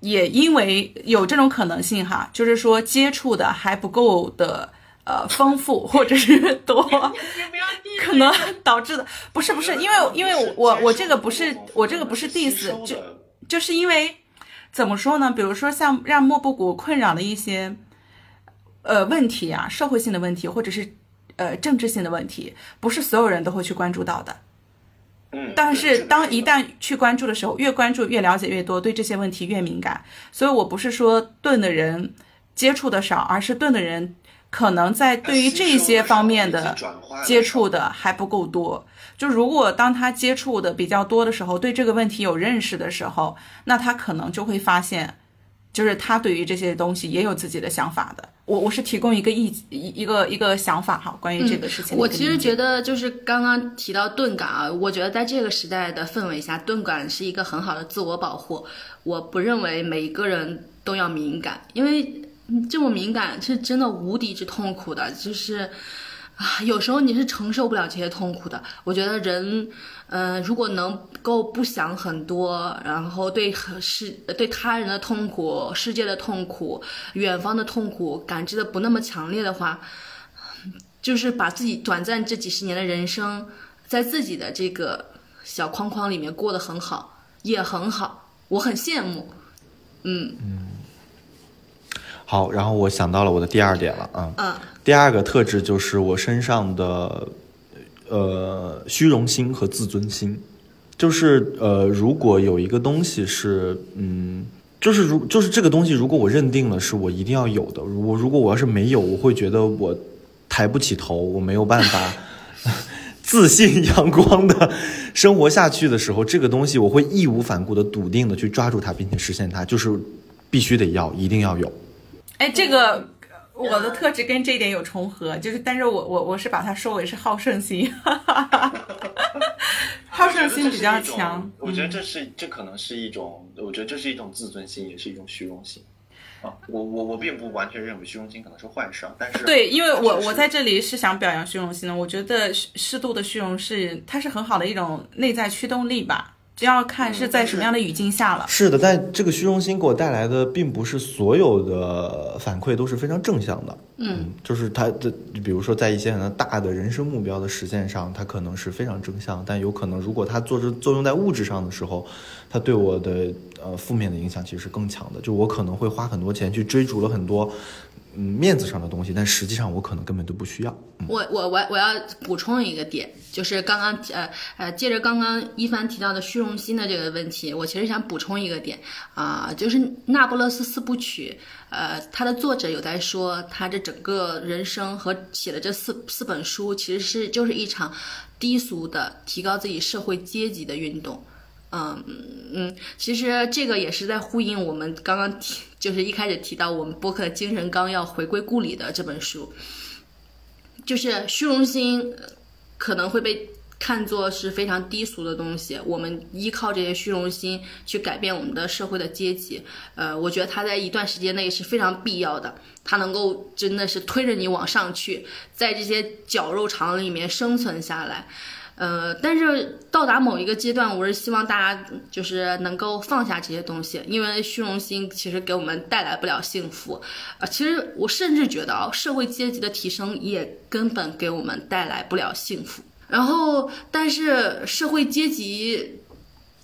也因为有这种可能性哈，就是说接触的还不够的呃丰富或者是多，可能导致的不是不是，因为因为我我这个不是我这个不是 diss，就就是因为怎么说呢？比如说像让莫布谷困扰的一些。呃，问题啊，社会性的问题，或者是呃政治性的问题，不是所有人都会去关注到的。嗯，但是当一旦去关注的时候，越关注越了解越多，对这些问题越敏感。所以我不是说钝的人接触的少，而是钝的人可能在对于这些方面的接触的还不够多。就如果当他接触的比较多的时候，对这个问题有认识的时候，那他可能就会发现。就是他对于这些东西也有自己的想法的，我我是提供一个意一一个一个想法哈，关于这个事情。我其实觉得就是刚刚提到钝感啊，我觉得在这个时代的氛围下，钝感是一个很好的自我保护。我不认为每一个人都要敏感，因为这么敏感是真的无敌之痛苦的，就是啊，有时候你是承受不了这些痛苦的。我觉得人。嗯，如果能够不想很多，然后对世对他人的痛苦、世界的痛苦、远方的痛苦感知的不那么强烈的话，就是把自己短暂这几十年的人生，在自己的这个小框框里面过得很好，也很好，我很羡慕。嗯嗯，好，然后我想到了我的第二点了啊，嗯，第二个特质就是我身上的。呃，虚荣心和自尊心，就是呃，如果有一个东西是，嗯，就是如就是这个东西，如果我认定了是我一定要有的，如果如果我要是没有，我会觉得我抬不起头，我没有办法 自信阳光的生活下去的时候，这个东西我会义无反顾的、笃定的去抓住它，并且实现它，就是必须得要，一定要有。哎，这个。我的特质跟这一点有重合，就是，但是我我我是把它说为是好胜心，好胜心比较强。我觉得这是这可能是一种，我觉得这是一种自尊心，也是一种虚荣心。啊，我我我并不完全认为虚荣心可能是坏事，但是对，因为我我在这里是想表扬虚荣心的。我觉得适度的虚荣是它是很好的一种内在驱动力吧。就要看是在什么样的语境下了。是的，但这个虚荣心给我带来的，并不是所有的反馈都是非常正向的。嗯，就是他的，比如说在一些很大的人生目标的实现上，他可能是非常正向，但有可能如果他做着作用在物质上的时候，他对我的呃负面的影响其实是更强的。就我可能会花很多钱去追逐了很多。嗯，面子上的东西，但实际上我可能根本都不需要。我我我我要补充一个点，就是刚刚呃呃，借着刚刚一帆提到的虚荣心的这个问题，我其实想补充一个点啊，就是《那不勒斯四部曲》，呃，它的作者有在说，他这整个人生和写的这四四本书，其实是就是一场低俗的提高自己社会阶级的运动。嗯嗯，其实这个也是在呼应我们刚刚提，就是一开始提到我们播客精神纲要“回归故里”的这本书，就是虚荣心可能会被看作是非常低俗的东西。我们依靠这些虚荣心去改变我们的社会的阶级，呃，我觉得它在一段时间内是非常必要的，它能够真的是推着你往上去，在这些绞肉厂里面生存下来。呃，但是到达某一个阶段，我是希望大家就是能够放下这些东西，因为虚荣心其实给我们带来不了幸福。啊，其实我甚至觉得啊，社会阶级的提升也根本给我们带来不了幸福。然后，但是社会阶级，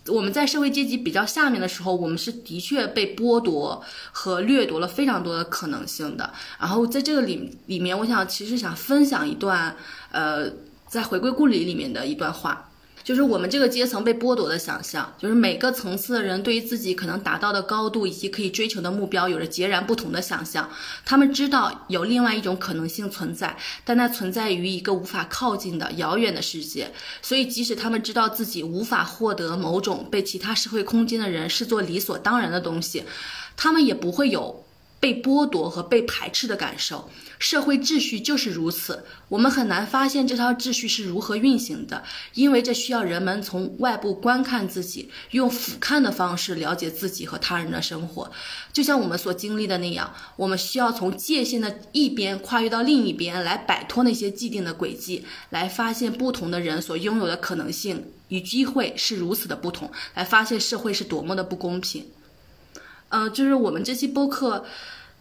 我们在社会阶级比较下面的时候，我们是的确被剥夺和掠夺了非常多的可能性的。然后在这个里里面，我想其实想分享一段，呃。在回归故里里面的一段话，就是我们这个阶层被剥夺的想象，就是每个层次的人对于自己可能达到的高度以及可以追求的目标有着截然不同的想象。他们知道有另外一种可能性存在，但那存在于一个无法靠近的遥远的世界。所以，即使他们知道自己无法获得某种被其他社会空间的人视作理所当然的东西，他们也不会有被剥夺和被排斥的感受。社会秩序就是如此，我们很难发现这套秩序是如何运行的，因为这需要人们从外部观看自己，用俯瞰的方式了解自己和他人的生活。就像我们所经历的那样，我们需要从界限的一边跨越到另一边，来摆脱那些既定的轨迹，来发现不同的人所拥有的可能性与机会是如此的不同，来发现社会是多么的不公平。嗯，就是我们这期播客。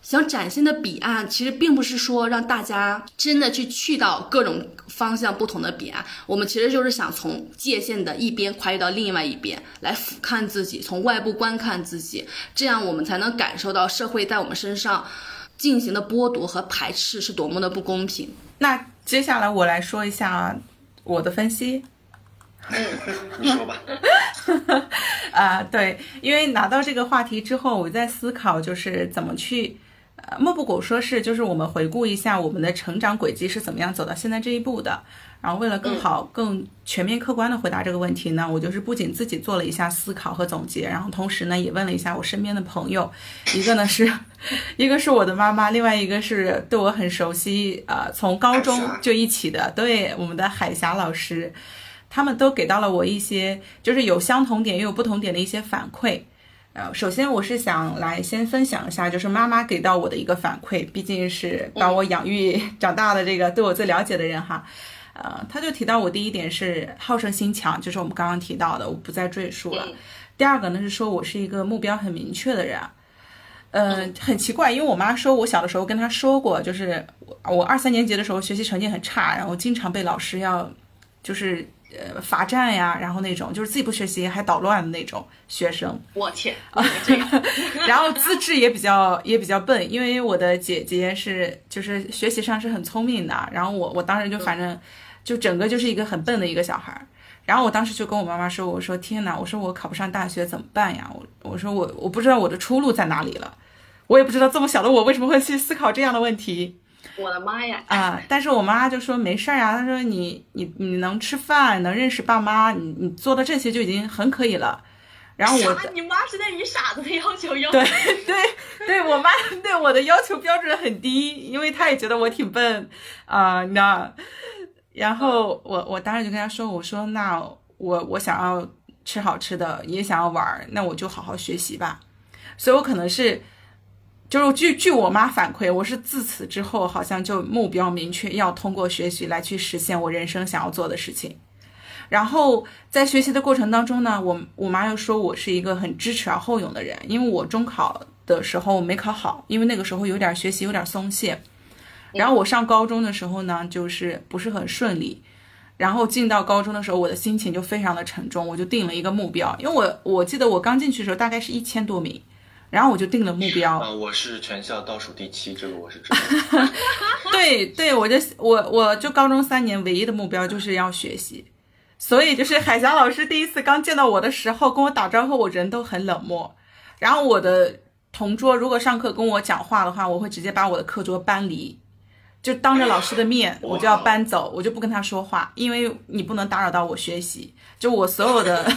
想展现的彼岸，其实并不是说让大家真的去去到各种方向不同的彼岸，我们其实就是想从界限的一边跨越到另外一边，来俯瞰自己，从外部观看自己，这样我们才能感受到社会在我们身上进行的剥夺和排斥是多么的不公平。那接下来我来说一下我的分析。嗯，你说吧。啊，对，因为拿到这个话题之后，我在思考就是怎么去。呃，莫不果说是，就是我们回顾一下我们的成长轨迹是怎么样走到现在这一步的。然后为了更好、更全面、客观的回答这个问题呢，我就是不仅自己做了一下思考和总结，然后同时呢也问了一下我身边的朋友，一个呢是，一个是我的妈妈，另外一个是对我很熟悉，呃，从高中就一起的，对我们的海霞老师，他们都给到了我一些，就是有相同点也有不同点的一些反馈。呃，首先我是想来先分享一下，就是妈妈给到我的一个反馈，毕竟是把我养育长大的这个对我最了解的人哈。呃，他就提到我第一点是好胜心强，就是我们刚刚提到的，我不再赘述了。第二个呢是说我是一个目标很明确的人。呃，很奇怪，因为我妈说我小的时候跟她说过，就是我二三年级的时候学习成绩很差，然后经常被老师要就是。呃，罚站呀，然后那种就是自己不学习还捣乱的那种学生。我天，然后资质也比较也比较笨，因为我的姐姐是就是学习上是很聪明的，然后我我当时就反正就整个就是一个很笨的一个小孩儿。然后我当时就跟我妈妈说，我说天哪，我说我考不上大学怎么办呀？我我说我我不知道我的出路在哪里了，我也不知道这么小的我为什么会去思考这样的问题。我的妈呀！啊！但是我妈就说没事儿啊，她说你你你能吃饭，能认识爸妈，你你做的这些就已经很可以了。然后我，你妈是在以傻子的要求要对 对对，我妈对我的要求标准很低，因为她也觉得我挺笨啊，你知道。然后我我当时就跟她说，我说那我我想要吃好吃的，也想要玩，那我就好好学习吧。所以我可能是。就是据据我妈反馈，我是自此之后好像就目标明确，要通过学习来去实现我人生想要做的事情。然后在学习的过程当中呢，我我妈又说我是一个很知耻而后勇的人，因为我中考的时候没考好，因为那个时候有点学习有点松懈。然后我上高中的时候呢，就是不是很顺利。然后进到高中的时候，我的心情就非常的沉重，我就定了一个目标，因为我我记得我刚进去的时候大概是一千多名，然后我就定了目标。呃，我是全校倒数第七，这个我是知道。对对，我就我我就高中三年唯一的目标就是要学习，所以就是海霞老师第一次刚见到我的时候跟我打招呼，我人都很冷漠。然后我的同桌如果上课跟我讲话的话，我会直接把我的课桌搬离。就当着老师的面，我就要搬走，我就不跟他说话，因为你不能打扰到我学习。就我所有的，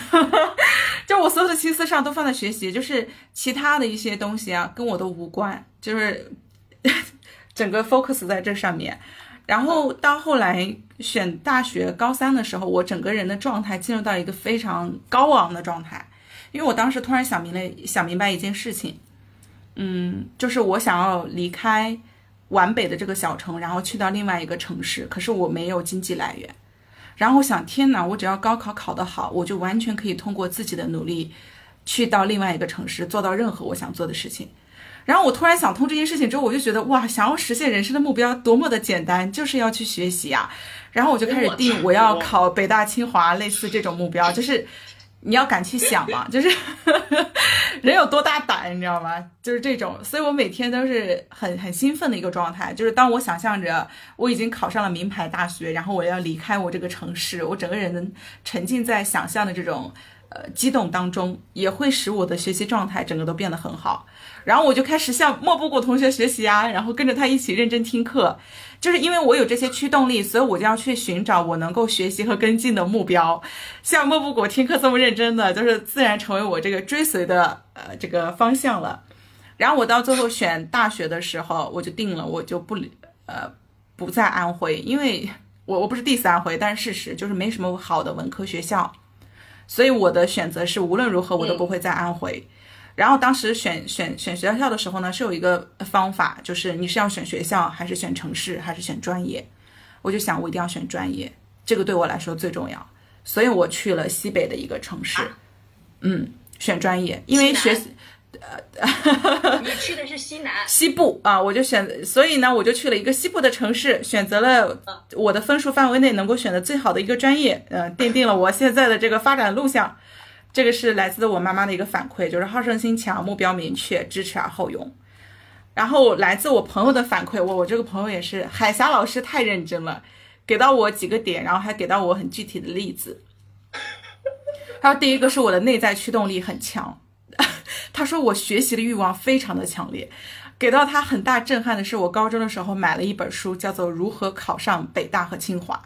就我所有的心思上都放在学习，就是其他的一些东西啊，跟我都无关，就是 整个 focus 在这上面。然后到后来选大学高三的时候，我整个人的状态进入到一个非常高昂的状态，因为我当时突然想明了，想明白一件事情，嗯，就是我想要离开。皖北的这个小城，然后去到另外一个城市，可是我没有经济来源。然后我想，天哪，我只要高考考得好，我就完全可以通过自己的努力，去到另外一个城市，做到任何我想做的事情。然后我突然想通这件事情之后，我就觉得哇，想要实现人生的目标多么的简单，就是要去学习啊。然后我就开始定我要考北大清华，类似这种目标，就是。你要敢去想嘛，就是 人有多大胆，你知道吗？就是这种，所以我每天都是很很兴奋的一个状态。就是当我想象着我已经考上了名牌大学，然后我要离开我这个城市，我整个人沉浸在想象的这种呃激动当中，也会使我的学习状态整个都变得很好。然后我就开始向莫布谷同学学习啊，然后跟着他一起认真听课。就是因为我有这些驱动力，所以我就要去寻找我能够学习和跟进的目标。像莫布谷听课这么认真的，就是自然成为我这个追随的呃这个方向了。然后我到最后选大学的时候，我就定了，我就不呃不在安徽，因为我我不是 diss 安徽，但是事实就是没什么好的文科学校，所以我的选择是无论如何我都不会在安徽。然后当时选选选学校的时候呢，是有一个方法，就是你是要选学校，还是选城市，还是选专业？我就想，我一定要选专业，这个对我来说最重要。所以我去了西北的一个城市，嗯，选专业，因为学，呃，你去的是西南西部啊，我就选，所以呢，我就去了一个西部的城市，选择了我的分数范围内能够选的最好的一个专业，呃，奠定了我现在的这个发展路向。这个是来自我妈妈的一个反馈，就是好胜心强，目标明确，知耻而后勇。然后来自我朋友的反馈，我我这个朋友也是海霞老师太认真了，给到我几个点，然后还给到我很具体的例子。还有第一个是我的内在驱动力很强，他说我学习的欲望非常的强烈。给到他很大震撼的是，我高中的时候买了一本书，叫做《如何考上北大和清华》。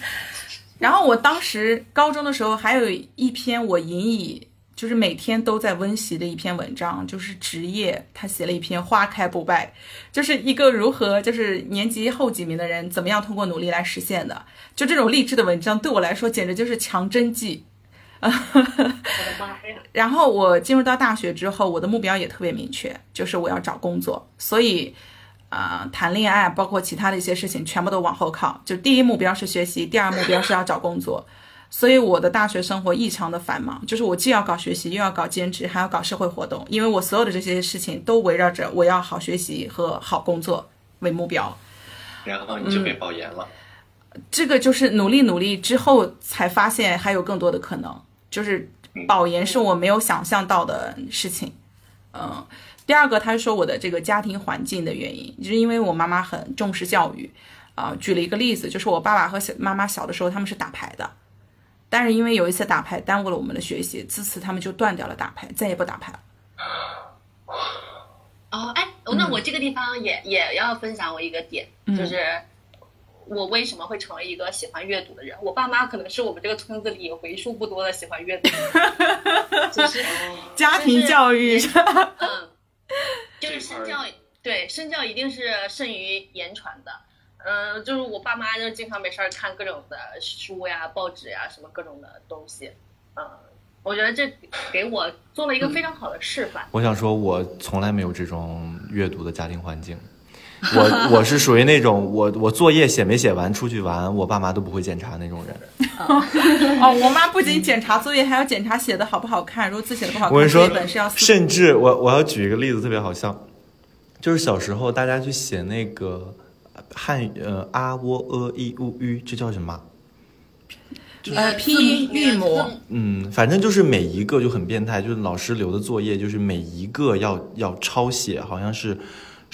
然后我当时高中的时候，还有一篇我引以就是每天都在温习的一篇文章，就是职业，他写了一篇花开不败，就是一个如何就是年级后几名的人怎么样通过努力来实现的，就这种励志的文章对我来说简直就是强针剂。然后我进入到大学之后，我的目标也特别明确，就是我要找工作，所以。啊，谈恋爱，包括其他的一些事情，全部都往后靠。就第一目标是学习，第二目标是要找工作。所以我的大学生活异常的繁忙，就是我既要搞学习，又要搞兼职，还要搞社会活动。因为我所有的这些事情都围绕着我要好学习和好工作为目标。然后你就被保研了。这个就是努力努力之后才发现还有更多的可能，就是保研是我没有想象到的事情。嗯。第二个，他说我的这个家庭环境的原因，就是因为我妈妈很重视教育，啊，举了一个例子，就是我爸爸和小妈妈小的时候他们是打牌的，但是因为有一次打牌耽误了我们的学习，自此他们就断掉了打牌，再也不打牌了。哦，哎，那我这个地方也也要分享我一个点，就是我为什么会成为一个喜欢阅读的人？我爸妈可能是我们这个村子里为数不多的喜欢阅读，就是 家庭教育，嗯。就是身教，对身教一定是胜于言传的。嗯，就是我爸妈就经常没事儿看各种的书呀、报纸呀，什么各种的东西。嗯，我觉得这给我做了一个非常好的示范。我想说，我从来没有这种阅读的家庭环境，我我是属于那种我我作业写没写完出去玩，我爸妈都不会检查那种人。哦，我妈不仅检查作业，还要检查写的好不好看。如果字写的不好看，我跟你说本是要，甚至我我要举一个例子，特别好笑，就是小时候大家去写那个汉语呃啊喔呃一乌吁，这叫什么？呃拼音韵母，嗯，反正就是每一个就很变态，就是老师留的作业，就是每一个要要抄写，好像是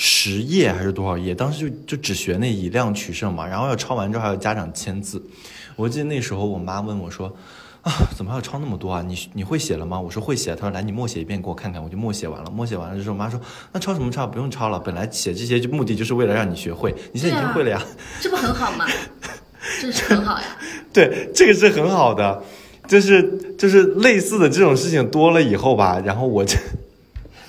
十页还是多少页？当时就就只学那以量取胜嘛，然后要抄完之后还有家长签字。我记得那时候我妈问我说：“啊，怎么还要抄那么多啊？你你会写了吗？”我说会写。她说：“来，你默写一遍给我看看。”我就默写完了。默写完了之后，我妈说：“那抄什么抄？不用抄了。本来写这些就目的就是为了让你学会，你现在已经会了呀。”这不很好吗？这是很好呀。对，这个是很好的，就是就是类似的这种事情多了以后吧，然后我就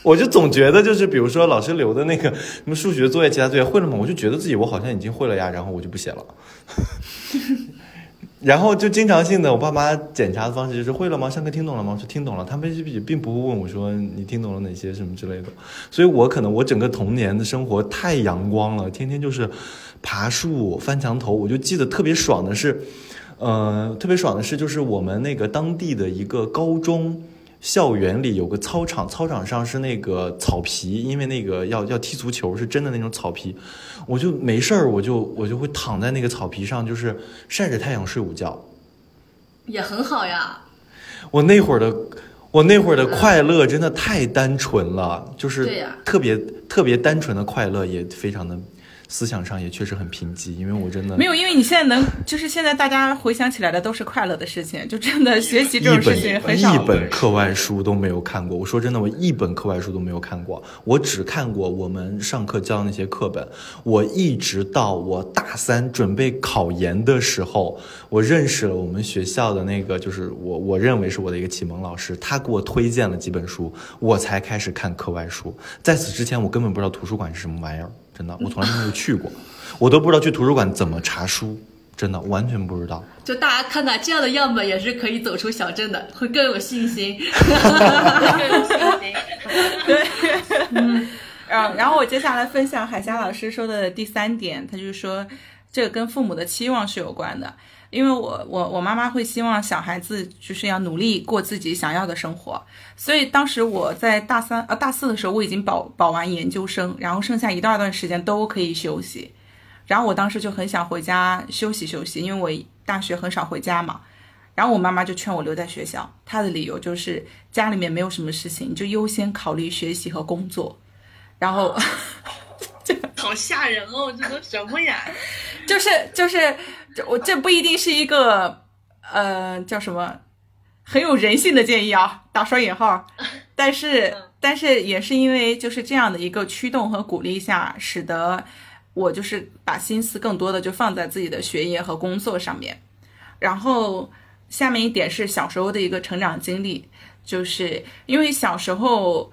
我就总觉得就是比如说老师留的那个什么数学作业、其他作业会了吗？我就觉得自己我好像已经会了呀，然后我就不写了。然后就经常性的，我爸妈检查的方式就是会了吗？上课听懂了吗？我说听懂了。他们也并不会问我说你听懂了哪些什么之类的。所以我可能我整个童年的生活太阳光了，天天就是爬树、翻墙头。我就记得特别爽的是，呃，特别爽的是就是我们那个当地的一个高中。校园里有个操场，操场上是那个草皮，因为那个要要踢足球，是真的那种草皮。我就没事儿，我就我就会躺在那个草皮上，就是晒着太阳睡午觉，也很好呀。我那会儿的我那会儿的快乐真的太单纯了，就是特别特别单纯的快乐，也非常的。思想上也确实很贫瘠，因为我真的没有，因为你现在能，就是现在大家回想起来的都是快乐的事情，就真的学习这种事情很少。一本课外书都没有看过，我说真的，我一本课外书都没有看过，我只看过我们上课教的那些课本。我一直到我大三准备考研的时候，我认识了我们学校的那个，就是我我认为是我的一个启蒙老师，他给我推荐了几本书，我才开始看课外书。在此之前，我根本不知道图书馆是什么玩意儿。真的，我从来没有去过，我都不知道去图书馆怎么查书，真的完全不知道。就大家看看这样的样本，也是可以走出小镇的，会更有信心。更有信心。对，嗯，然后我接下来分享海霞老师说的第三点，他就是说，这个跟父母的期望是有关的。因为我我我妈妈会希望小孩子就是要努力过自己想要的生活，所以当时我在大三呃大四的时候我已经保保完研究生，然后剩下一大段时间都可以休息，然后我当时就很想回家休息休息，因为我大学很少回家嘛，然后我妈妈就劝我留在学校，她的理由就是家里面没有什么事情，就优先考虑学习和工作，然后 这好吓人哦，这都什么呀？就 是就是。这我这不一定是一个，呃，叫什么，很有人性的建议啊，打双引号。但是，但是也是因为就是这样的一个驱动和鼓励下，使得我就是把心思更多的就放在自己的学业和工作上面。然后下面一点是小时候的一个成长经历，就是因为小时候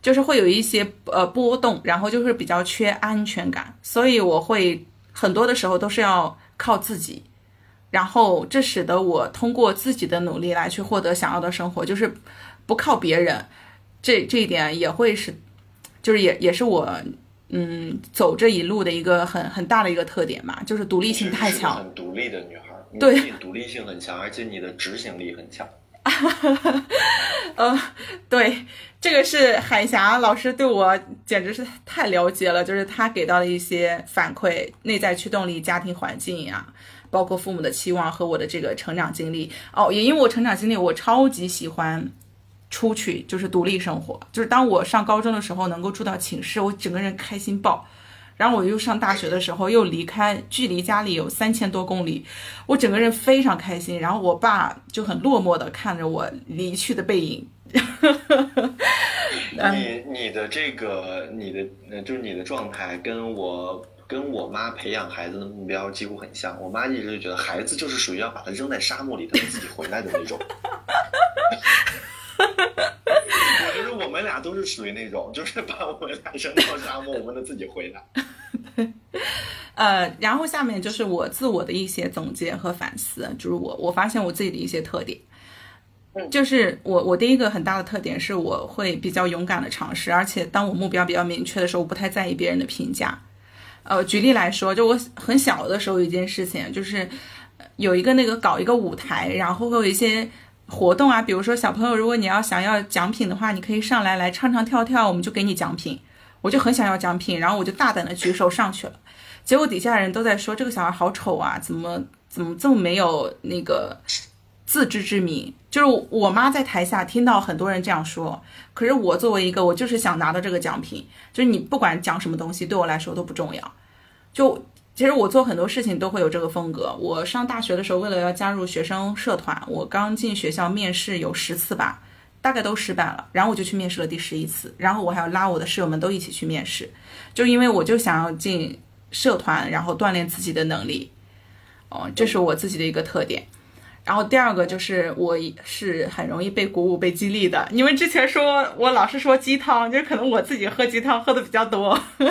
就是会有一些呃波动，然后就是比较缺安全感，所以我会很多的时候都是要。靠自己，然后这使得我通过自己的努力来去获得想要的生活，就是不靠别人。这这一点也会是，就是也也是我嗯走这一路的一个很很大的一个特点嘛，就是独立性太强。很独立的女孩，对，独立性很强，而且你的执行力很强。哈 呃，对，这个是海霞老师对我简直是太了解了，就是他给到的一些反馈，内在驱动力、家庭环境呀，包括父母的期望和我的这个成长经历。哦，也因为我成长经历，我超级喜欢出去，就是独立生活。就是当我上高中的时候，能够住到寝室，我整个人开心爆。然后我又上大学的时候，又离开，距离家里有三千多公里，我整个人非常开心。然后我爸就很落寞的看着我离去的背影。你你的这个你的就是你的状态跟我跟我妈培养孩子的目标几乎很像。我妈一直就觉得孩子就是属于要把他扔在沙漠里，他自己回来的那种。们俩都是属于那种，就是把我们俩扔到沙漠，我们能自己回来。呃，然后下面就是我自我的一些总结和反思，就是我我发现我自己的一些特点。就是我我第一个很大的特点是我会比较勇敢的尝试，而且当我目标比较明确的时候，我不太在意别人的评价。呃，举例来说，就我很小的时候有，一件事情就是有一个那个搞一个舞台，然后会有一些活动啊，比如说小朋友，如果你要想要奖品的话，你可以上来来唱唱跳跳，我们就给你奖品。我就很想要奖品，然后我就大胆的举手上去了，结果底下人都在说这个小孩好丑啊，怎么怎么这么没有那个自知之明？就是我妈在台下听到很多人这样说，可是我作为一个我就是想拿到这个奖品，就是你不管讲什么东西对我来说都不重要。就其实我做很多事情都会有这个风格。我上大学的时候，为了要加入学生社团，我刚进学校面试有十次吧。大概都失败了，然后我就去面试了第十一次，然后我还要拉我的室友们都一起去面试，就因为我就想要进社团，然后锻炼自己的能力，哦，这是我自己的一个特点。然后第二个就是我是很容易被鼓舞、被激励的。你们之前说我老是说鸡汤，就是可能我自己喝鸡汤喝的比较多。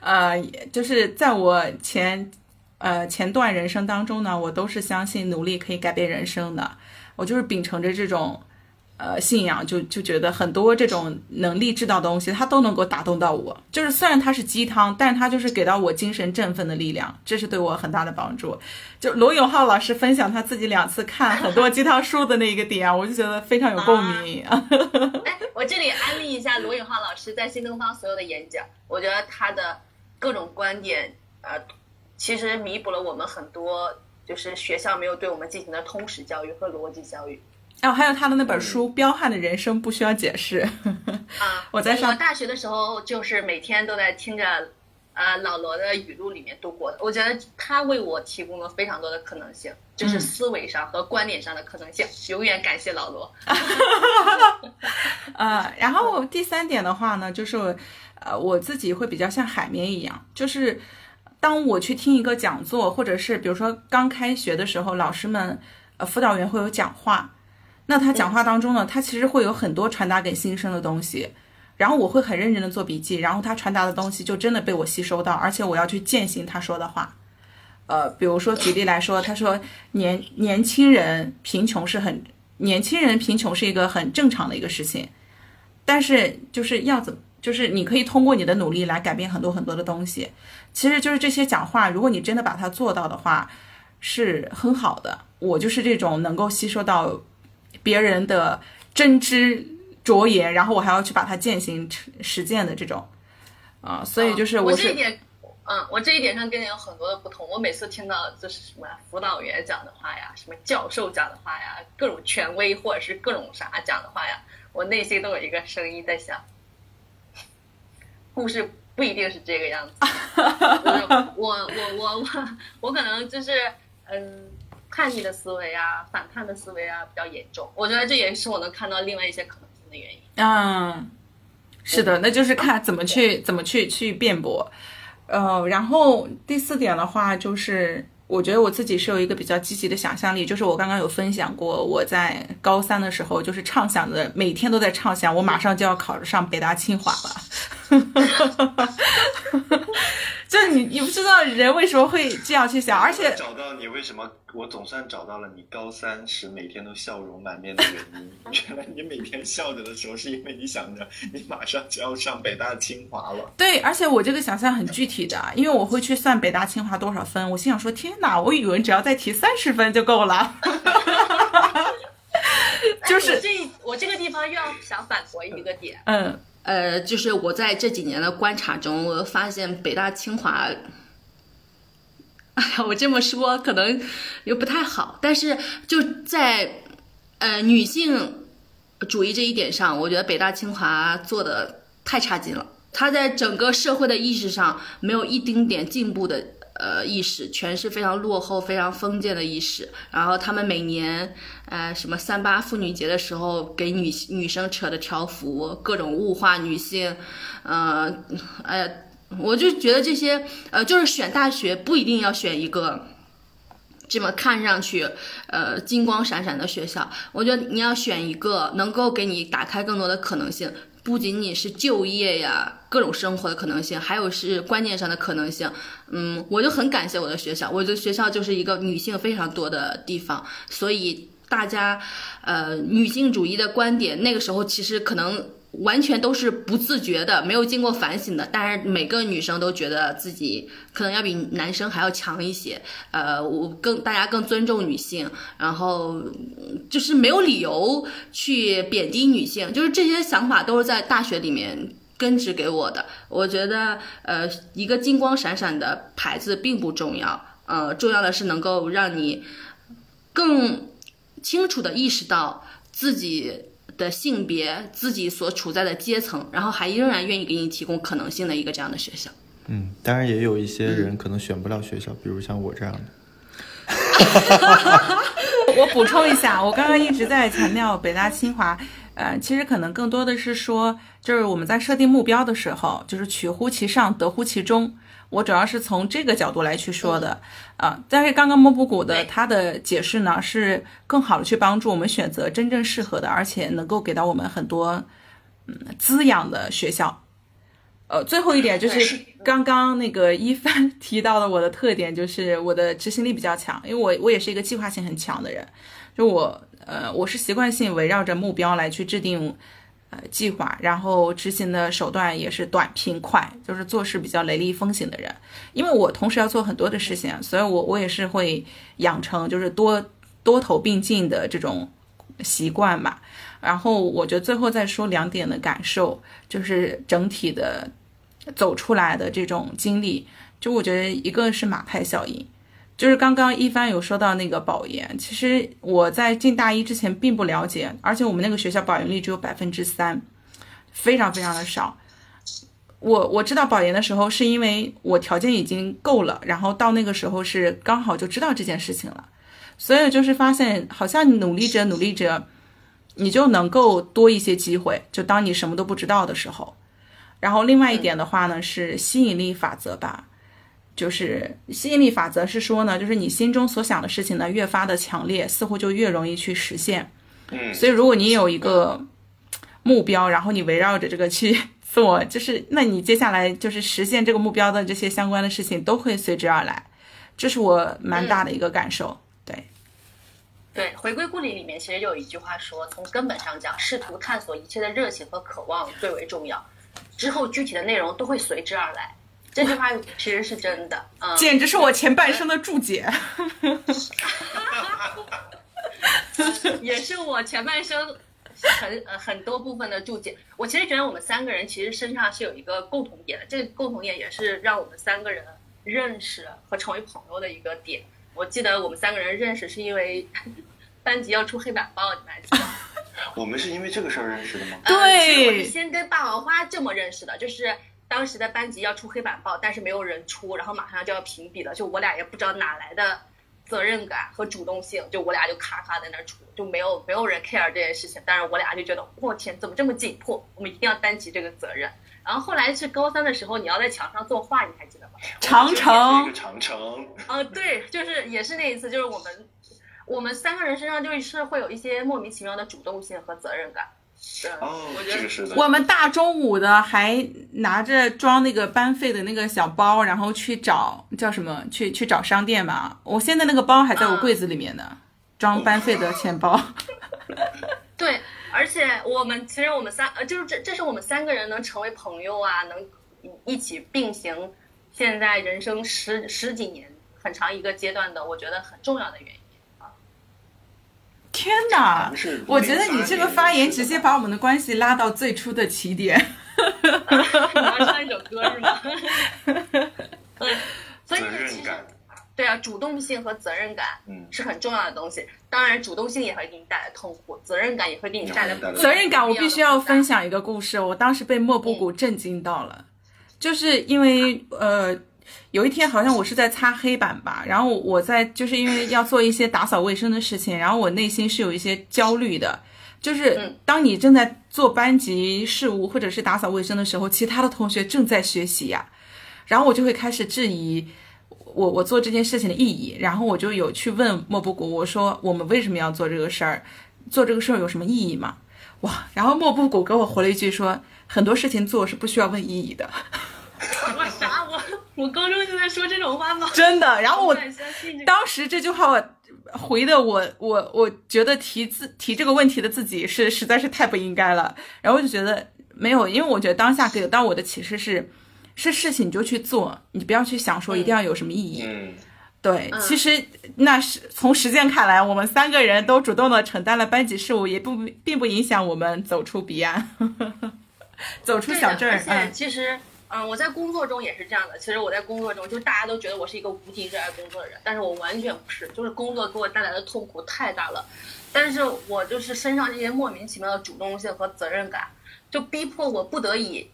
呃，就是在我前呃前段人生当中呢，我都是相信努力可以改变人生的。我就是秉承着这种，呃，信仰，就就觉得很多这种能力制造东西，它都能够打动到我。就是虽然它是鸡汤，但是它就是给到我精神振奋的力量，这是对我很大的帮助。就罗永浩老师分享他自己两次看很多鸡汤书的那一个点，我就觉得非常有共鸣。哎，我这里安利一下罗永浩老师在新东方所有的演讲，我觉得他的各种观点，呃，其实弥补了我们很多。就是学校没有对我们进行的通识教育和逻辑教育，然后还有他的那本书《彪悍的人生不需要解释》啊。我在上我大学的时候，就是每天都在听着，呃，老罗的语录里面度过的。我觉得他为我提供了非常多的可能性，就是思维上和观点上的可能性。永远感谢老罗。呃，然后第三点的话呢，就是呃，我自己会比较像海绵一样，就是。当我去听一个讲座，或者是比如说刚开学的时候，老师们、呃辅导员会有讲话，那他讲话当中呢，他其实会有很多传达给新生的东西，然后我会很认真的做笔记，然后他传达的东西就真的被我吸收到，而且我要去践行他说的话。呃，比如说举例来说，他说年年轻人贫穷是很年轻人贫穷是一个很正常的一个事情，但是就是要怎么？就是你可以通过你的努力来改变很多很多的东西，其实就是这些讲话，如果你真的把它做到的话，是很好的。我就是这种能够吸收到别人的真知灼言，然后我还要去把它践行实践的这种，啊，所以就是我这一点，嗯，我这一点上跟你有很多的不同。我每次听到就是什么辅导员讲的话呀，什么教授讲的话呀，各种权威或者是各种啥讲的话呀，我内心都有一个声音在想。故事不一定是这个样子，我我我我我我可能就是嗯叛逆的思维啊，反叛的思维啊比较严重，我觉得这也是我能看到另外一些可能性的原因。嗯，是的，那就是看怎么去怎么去去辩驳，呃，然后第四点的话就是。我觉得我自己是有一个比较积极的想象力，就是我刚刚有分享过，我在高三的时候就是畅想的，每天都在畅想，我马上就要考上北大清华了。就你，你不知道人为什么会这样去想，而且找到你为什么，我总算找到了你高三时每天都笑容满面的原因。原来你每天笑着的时候，是因为你想着你马上就要上北大清华了。对，而且我这个想象很具体的，因为我会去算北大清华多少分。我心想说，天哪，我语文只要再提三十分就够了。就是这，我这个地方又要想反驳一个点。嗯。呃，就是我在这几年的观察中，我发现北大清华，哎呀，我这么说可能又不太好，但是就在呃女性主义这一点上，我觉得北大清华做的太差劲了，他在整个社会的意识上没有一丁点进步的。呃，意识全是非常落后、非常封建的意识。然后他们每年，呃，什么三八妇女节的时候，给女女生扯的条幅，各种物化女性。呃，哎，我就觉得这些，呃，就是选大学不一定要选一个这么看上去，呃，金光闪闪的学校。我觉得你要选一个能够给你打开更多的可能性。不仅仅是就业呀，各种生活的可能性，还有是观念上的可能性。嗯，我就很感谢我的学校，我的学校就是一个女性非常多的地方，所以大家，呃，女性主义的观点那个时候其实可能完全都是不自觉的，没有经过反省的。但是每个女生都觉得自己可能要比男生还要强一些。呃，我更大家更尊重女性，然后就是没有理由去贬低女性，就是这些想法都是在大学里面根植给我的。我觉得，呃，一个金光闪闪的牌子并不重要，呃，重要的是能够让你更清楚的意识到自己。的性别，自己所处在的阶层，然后还仍然愿意给你提供可能性的一个这样的学校。嗯，当然也有一些人可能选不了学校，比如像我这样的。我补充一下，我刚刚一直在强调北大清华，呃，其实可能更多的是说，就是我们在设定目标的时候，就是取乎其上，得乎其中。我主要是从这个角度来去说的，啊，但是刚刚莫布谷的他的解释呢，是更好的去帮助我们选择真正适合的，而且能够给到我们很多嗯滋养的学校。呃，最后一点就是刚刚那个一帆 提到的，我的特点就是我的执行力比较强，因为我我也是一个计划性很强的人，就我呃我是习惯性围绕着目标来去制定。计划，然后执行的手段也是短平快，就是做事比较雷厉风行的人。因为我同时要做很多的事情，所以我我也是会养成就是多多头并进的这种习惯吧。然后我觉得最后再说两点的感受，就是整体的走出来的这种经历，就我觉得一个是马太效应。就是刚刚一帆有说到那个保研，其实我在进大一之前并不了解，而且我们那个学校保研率只有百分之三，非常非常的少。我我知道保研的时候，是因为我条件已经够了，然后到那个时候是刚好就知道这件事情了，所以就是发现好像你努力着努力着，你就能够多一些机会，就当你什么都不知道的时候。然后另外一点的话呢，是吸引力法则吧。就是吸引力法则是说呢，就是你心中所想的事情呢越发的强烈，似乎就越容易去实现。嗯，所以如果你有一个目标，然后你围绕着这个去做，就是那你接下来就是实现这个目标的这些相关的事情都会随之而来。这是我蛮大的一个感受。对，对，回归故里里面其实有一句话说，从根本上讲，试图探索一切的热情和渴望最为重要，之后具体的内容都会随之而来。这句话其实是真的，嗯，简直是我前半生的注解，也是我前半生很呃很多部分的注解。我其实觉得我们三个人其实身上是有一个共同点的，这个共同点也是让我们三个人认识和成为朋友的一个点。我记得我们三个人认识是因为 班级要出黑板报，你们还记得？我们是因为这个事儿认识的吗？对，我是先跟霸王花这么认识的，就是。当时的班级要出黑板报，但是没有人出，然后马上就要评比了，就我俩也不知道哪来的责任感和主动性，就我俩就咔咔在那出，就没有没有人 care 这件事情，但是我俩就觉得，我天，怎么这么紧迫，我们一定要担起这个责任。然后后来是高三的时候，你要在墙上作画，你还记得吗？长城，长城。呃，对，就是也是那一次，就是我们我们三个人身上就是会有一些莫名其妙的主动性和责任感。哦，这个是的。我们大中午的还拿着装那个班费的那个小包，然后去找叫什么？去去找商店嘛。我现在那个包还在我柜子里面呢，装班费的钱包。对，而且我们其实我们三呃，就是这这是我们三个人能成为朋友啊，能一起并行，现在人生十十几年很长一个阶段的，我觉得很重要的原因。天哪！我觉得你这个发言直接把我们的关系拉到最初的起点。你要唱一首歌是吗？所以其实对啊，主动性和责任感嗯是很重要的东西。当然，主动性也会给你带来痛苦，责任感也会给你带来。责任感，我必须要分享一个故事。我当时被莫布谷震惊到了，就是因为呃。有一天，好像我是在擦黑板吧，然后我在就是因为要做一些打扫卫生的事情，然后我内心是有一些焦虑的，就是当你正在做班级事务或者是打扫卫生的时候，其他的同学正在学习呀，然后我就会开始质疑我我做这件事情的意义，然后我就有去问莫布谷，我说我们为什么要做这个事儿，做这个事儿？有什么意义吗？哇，然后莫布谷给我回了一句说，很多事情做是不需要问意义的。我啥我我高中就在说这种话吗？真的，然后我当时这句话回的我我我觉得提自提这个问题的自己是实在是太不应该了，然后我就觉得没有，因为我觉得当下给到我的启示是，是事情你就去做，你不要去想说一定要有什么意义。嗯，对，其实那是从实践看来，我们三个人都主动的承担了班级事务，也不并不影响我们走出彼岸，走出小镇儿。而且其实。嗯，我在工作中也是这样的。其实我在工作中，就大家都觉得我是一个无敌热爱工作的人，但是我完全不是。就是工作给我带来的痛苦太大了，但是我就是身上这些莫名其妙的主动性和责任感，就逼迫我不得已，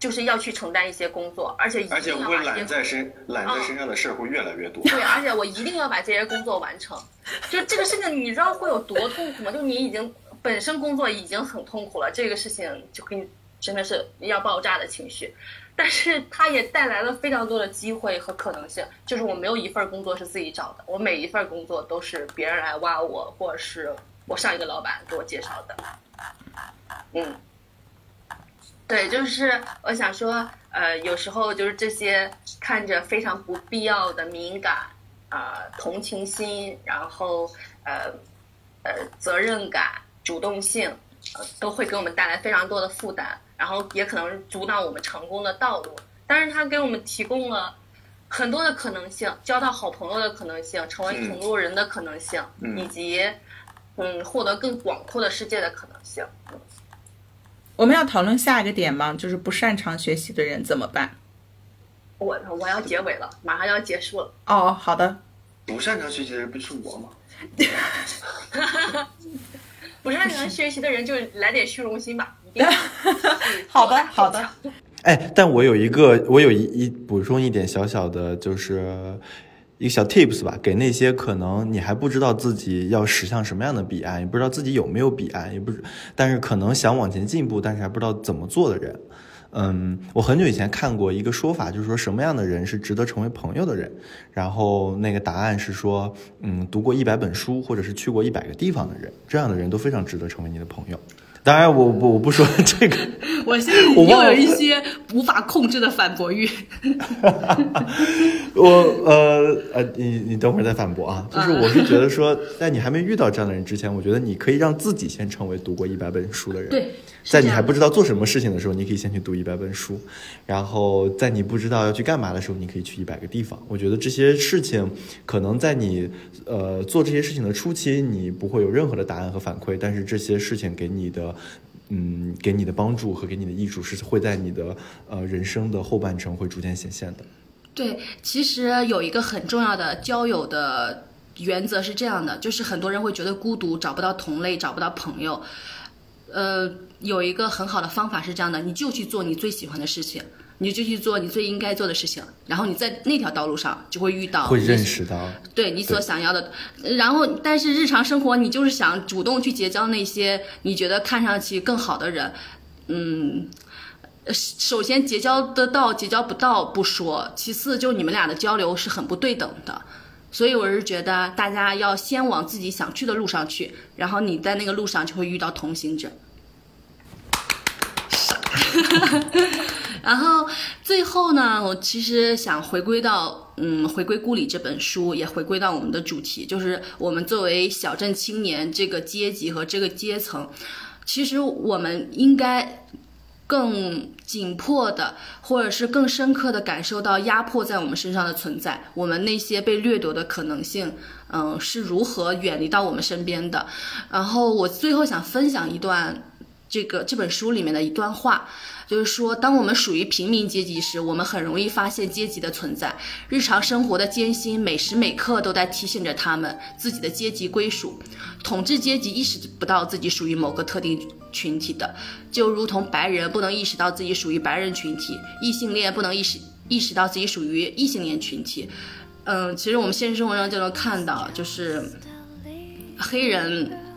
就是要去承担一些工作，而且而且会揽在身揽在身上的事儿会越来越多。对，而且我一定要把这些工作完成。就这个事情，你知道会有多痛苦吗？就你已经本身工作已经很痛苦了，这个事情就给你。真的是要爆炸的情绪，但是它也带来了非常多的机会和可能性。就是我没有一份工作是自己找的，我每一份工作都是别人来挖我，或者是我上一个老板给我介绍的。嗯，对，就是我想说，呃，有时候就是这些看着非常不必要的敏感啊、同情心，然后呃呃责任感、主动性，都会给我们带来非常多的负担。然后也可能阻挡我们成功的道路，但是它给我们提供了很多的可能性，交到好朋友的可能性，成为同路人的可能性，以及嗯获得更广阔的世界的可能性。我们要讨论下一个点吗？就是不擅长学习的人怎么办？我我要结尾了，马上要结束了。哦，好的。不擅长学习的人不就是我吗？不擅长学习的人就来点虚荣心吧。好的，好的。哎，但我有一个，我有一一补充一点小小的，就是一个小 tips 吧，给那些可能你还不知道自己要驶向什么样的彼岸，也不知道自己有没有彼岸，也不是，但是可能想往前进步，但是还不知道怎么做的人。嗯，我很久以前看过一个说法，就是说什么样的人是值得成为朋友的人，然后那个答案是说，嗯，读过一百本书或者是去过一百个地方的人，这样的人都非常值得成为你的朋友。当然，我我我不说 这个，我现在又有一些无法控制的反驳欲。我呃呃，你你等会儿再反驳啊。就是我是觉得说，在你还没遇到这样的人之前，我觉得你可以让自己先成为读过一百本书的人。对，在你还不知道做什么事情的时候，你可以先去读一百本书。然后在你不知道要去干嘛的时候，你可以去一百个地方。我觉得这些事情可能在你呃做这些事情的初期，你不会有任何的答案和反馈，但是这些事情给你的。嗯，给你的帮助和给你的益处是会在你的呃人生的后半程会逐渐显现的。对，其实有一个很重要的交友的原则是这样的，就是很多人会觉得孤独，找不到同类，找不到朋友。呃，有一个很好的方法是这样的，你就去做你最喜欢的事情。你就去做你最应该做的事情，然后你在那条道路上就会遇到，会认识到，对你所想要的。然后，但是日常生活你就是想主动去结交那些你觉得看上去更好的人，嗯，首先结交得到，结交不到不说，其次就你们俩的交流是很不对等的。所以我是觉得大家要先往自己想去的路上去，然后你在那个路上就会遇到同行者。然后最后呢，我其实想回归到，嗯，回归故里这本书，也回归到我们的主题，就是我们作为小镇青年这个阶级和这个阶层，其实我们应该更紧迫的，或者是更深刻的感受到压迫在我们身上的存在，我们那些被掠夺的可能性，嗯，是如何远离到我们身边的。然后我最后想分享一段这个这本书里面的一段话。就是说，当我们属于平民阶级时，我们很容易发现阶级的存在。日常生活的艰辛，每时每刻都在提醒着他们自己的阶级归属。统治阶级意识不到自己属于某个特定群体的，就如同白人不能意识到自己属于白人群体，异性恋不能意识意识到自己属于异性恋群体。嗯，其实我们现实生活中就能看到，就是黑人。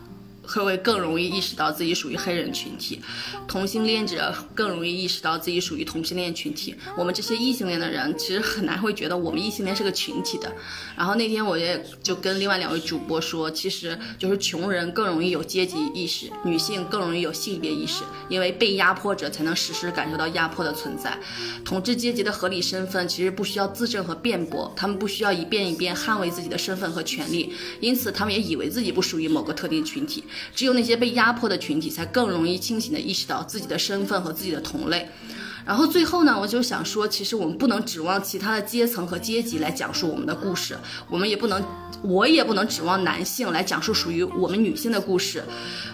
会不会更容易意识到自己属于黑人群体？同性恋者更容易意识到自己属于同性恋群体。我们这些异性恋的人，其实很难会觉得我们异性恋是个群体的。然后那天我也就跟另外两位主播说，其实就是穷人更容易有阶级意识，女性更容易有性别意识，因为被压迫者才能实时感受到压迫的存在。统治阶级的合理身份其实不需要自证和辩驳，他们不需要一遍一遍捍卫自己的身份和权利，因此他们也以为自己不属于某个特定群体。只有那些被压迫的群体，才更容易清醒地意识到自己的身份和自己的同类。然后最后呢，我就想说，其实我们不能指望其他的阶层和阶级来讲述我们的故事，我们也不能，我也不能指望男性来讲述属于我们女性的故事。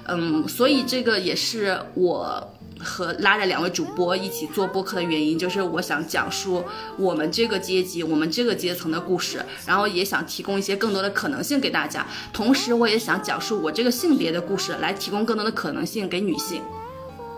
嗯，所以这个也是我和拉着两位主播一起做播客的原因，就是我想讲述我们这个阶级、我们这个阶层的故事，然后也想提供一些更多的可能性给大家。同时，我也想讲述我这个性别的故事，来提供更多的可能性给女性。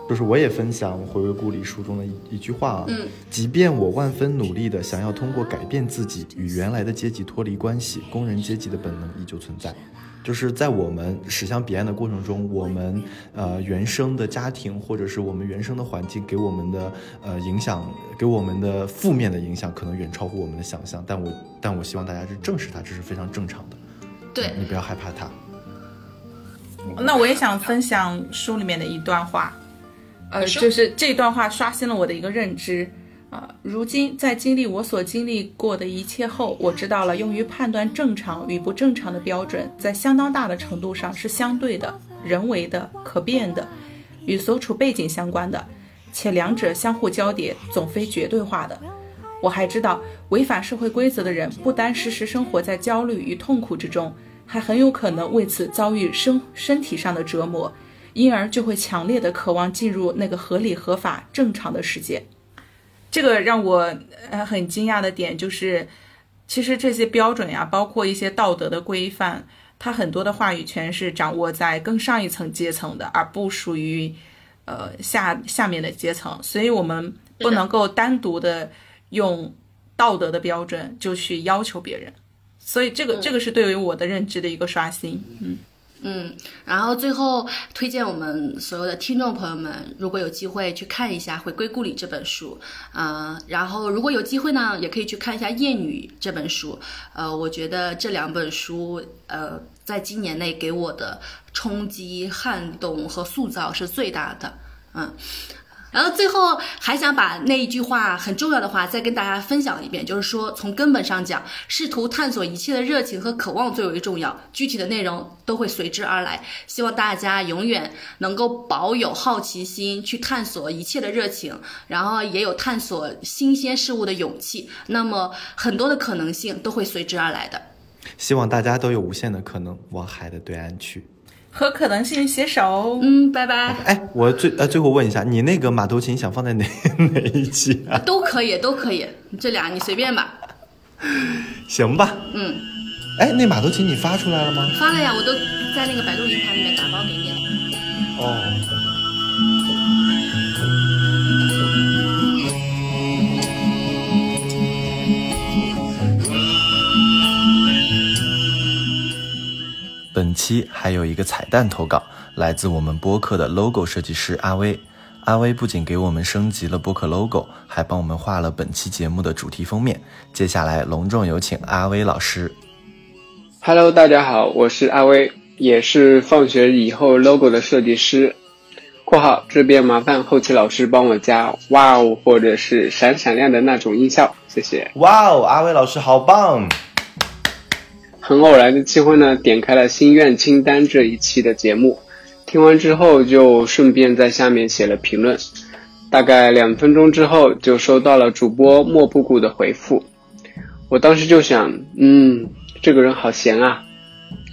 就是我也分享《回味故里》书中的一一句话啊，嗯，即便我万分努力的想要通过改变自己与原来的阶级脱离关系，工人阶级的本能依旧存在。就是在我们驶向彼岸的过程中，我们呃原生的家庭或者是我们原生的环境给我们的呃影响，给我们的负面的影响可能远超乎我们的想象。但我但我希望大家是正视它，这是非常正常的。对你不要害怕它。那我也想分享书里面的一段话，呃，就是这段话刷新了我的一个认知啊、如今在经历我所经历过的一切后，我知道了用于判断正常与不正常的标准，在相当大的程度上是相对的、人为的、可变的，与所处背景相关的，且两者相互交叠，总非绝对化的。我还知道，违反社会规则的人，不单时时生活在焦虑与痛苦之中，还很有可能为此遭遇身身体上的折磨，因而就会强烈的渴望进入那个合理、合法、正常的世界。这个让我呃很惊讶的点就是，其实这些标准呀，包括一些道德的规范，它很多的话语权是掌握在更上一层阶层的，而不属于呃下下面的阶层，所以我们不能够单独的用道德的标准就去要求别人，所以这个、这个是对于我的认知的一个刷新。嗯，嗯，然后最后推荐我们所有的听众朋友们，如果有机会去看一下《回归故里》这本书，呃，然后如果有机会呢，也可以去看一下《艳女》这本书。呃，我觉得这两本书，呃，在今年内给我的冲击、撼动和塑造是最大的。嗯。然后最后还想把那一句话很重要的话再跟大家分享一遍，就是说从根本上讲，试图探索一切的热情和渴望最为重要，具体的内容都会随之而来。希望大家永远能够保有好奇心，去探索一切的热情，然后也有探索新鲜事物的勇气。那么很多的可能性都会随之而来的。希望大家都有无限的可能往海的对岸去。和可能性携手。嗯，拜拜。哎，我最呃最后问一下，你那个马头琴想放在哪 哪一期啊？都可以，都可以，这俩你随便吧。行吧。嗯，哎，那马头琴你发出来了吗？发了呀，我都在那个百度云盘里面打包给你了。哦。本期还有一个彩蛋投稿，来自我们播客的 logo 设计师阿威。阿威不仅给我们升级了播客 logo，还帮我们画了本期节目的主题封面。接下来隆重有请阿威老师。Hello，大家好，我是阿威，也是放学以后 logo 的设计师。（括号这边麻烦后期老师帮我加哇哦或者是闪闪亮的那种音效，谢谢。哇哦，阿威老师好棒！很偶然的机会呢，点开了心愿清单这一期的节目，听完之后就顺便在下面写了评论。大概两分钟之后，就收到了主播莫布谷的回复。我当时就想，嗯，这个人好闲啊，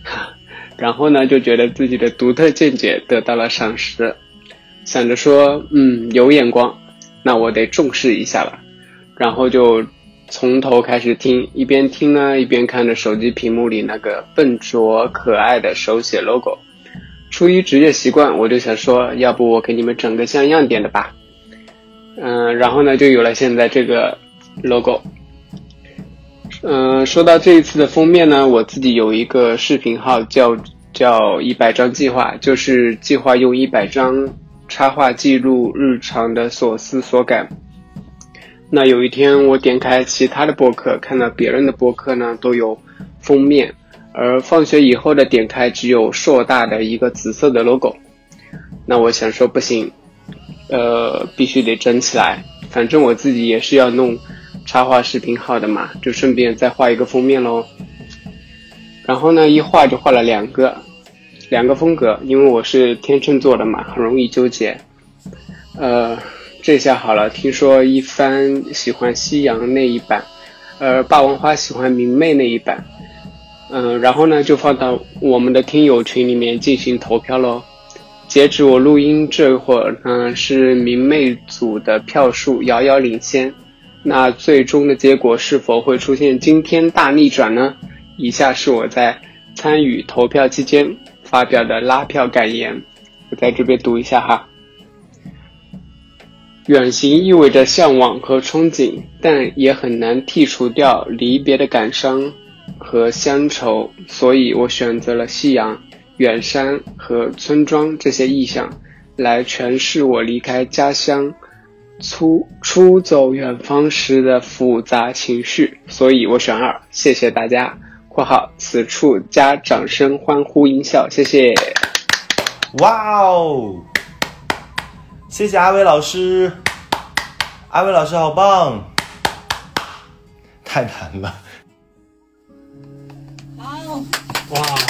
然后呢，就觉得自己的独特见解得到了赏识，想着说，嗯，有眼光，那我得重视一下了，然后就。从头开始听，一边听呢，一边看着手机屏幕里那个笨拙可爱的手写 logo。出于职业习惯，我就想说，要不我给你们整个像样点的吧。嗯，然后呢，就有了现在这个 logo。嗯，说到这一次的封面呢，我自己有一个视频号叫叫一百张计划，就是计划用一百张插画记录日常的所思所感。那有一天，我点开其他的播客，看到别人的播客呢都有封面，而放学以后的点开只有硕大的一个紫色的 logo。那我想说不行，呃，必须得整起来。反正我自己也是要弄插画视频号的嘛，就顺便再画一个封面喽。然后呢，一画就画了两个，两个风格，因为我是天秤座的嘛，很容易纠结。呃，这下好了，听说一帆喜欢夕阳那一版，呃，霸王花喜欢明媚那一版，嗯，然后呢就放到我们的听友群里面进行投票喽。截止我录音这会儿，嗯，是明媚组的票数遥遥领先。那最终的结果是否会出现惊天大逆转呢？以下是我在参与投票期间发表的拉票感言，我在这边读一下哈。远行意味着向往和憧憬，但也很难剔除掉离别的感伤和乡愁，所以我选择了夕阳。远山和村庄这些意象，来诠释我离开家乡、出出走远方时的复杂情绪，所以我选二。谢谢大家（括号此处加掌声、欢呼音效），谢谢。哇哦！谢谢阿伟老师，阿伟老师好棒，太难了。好，哇。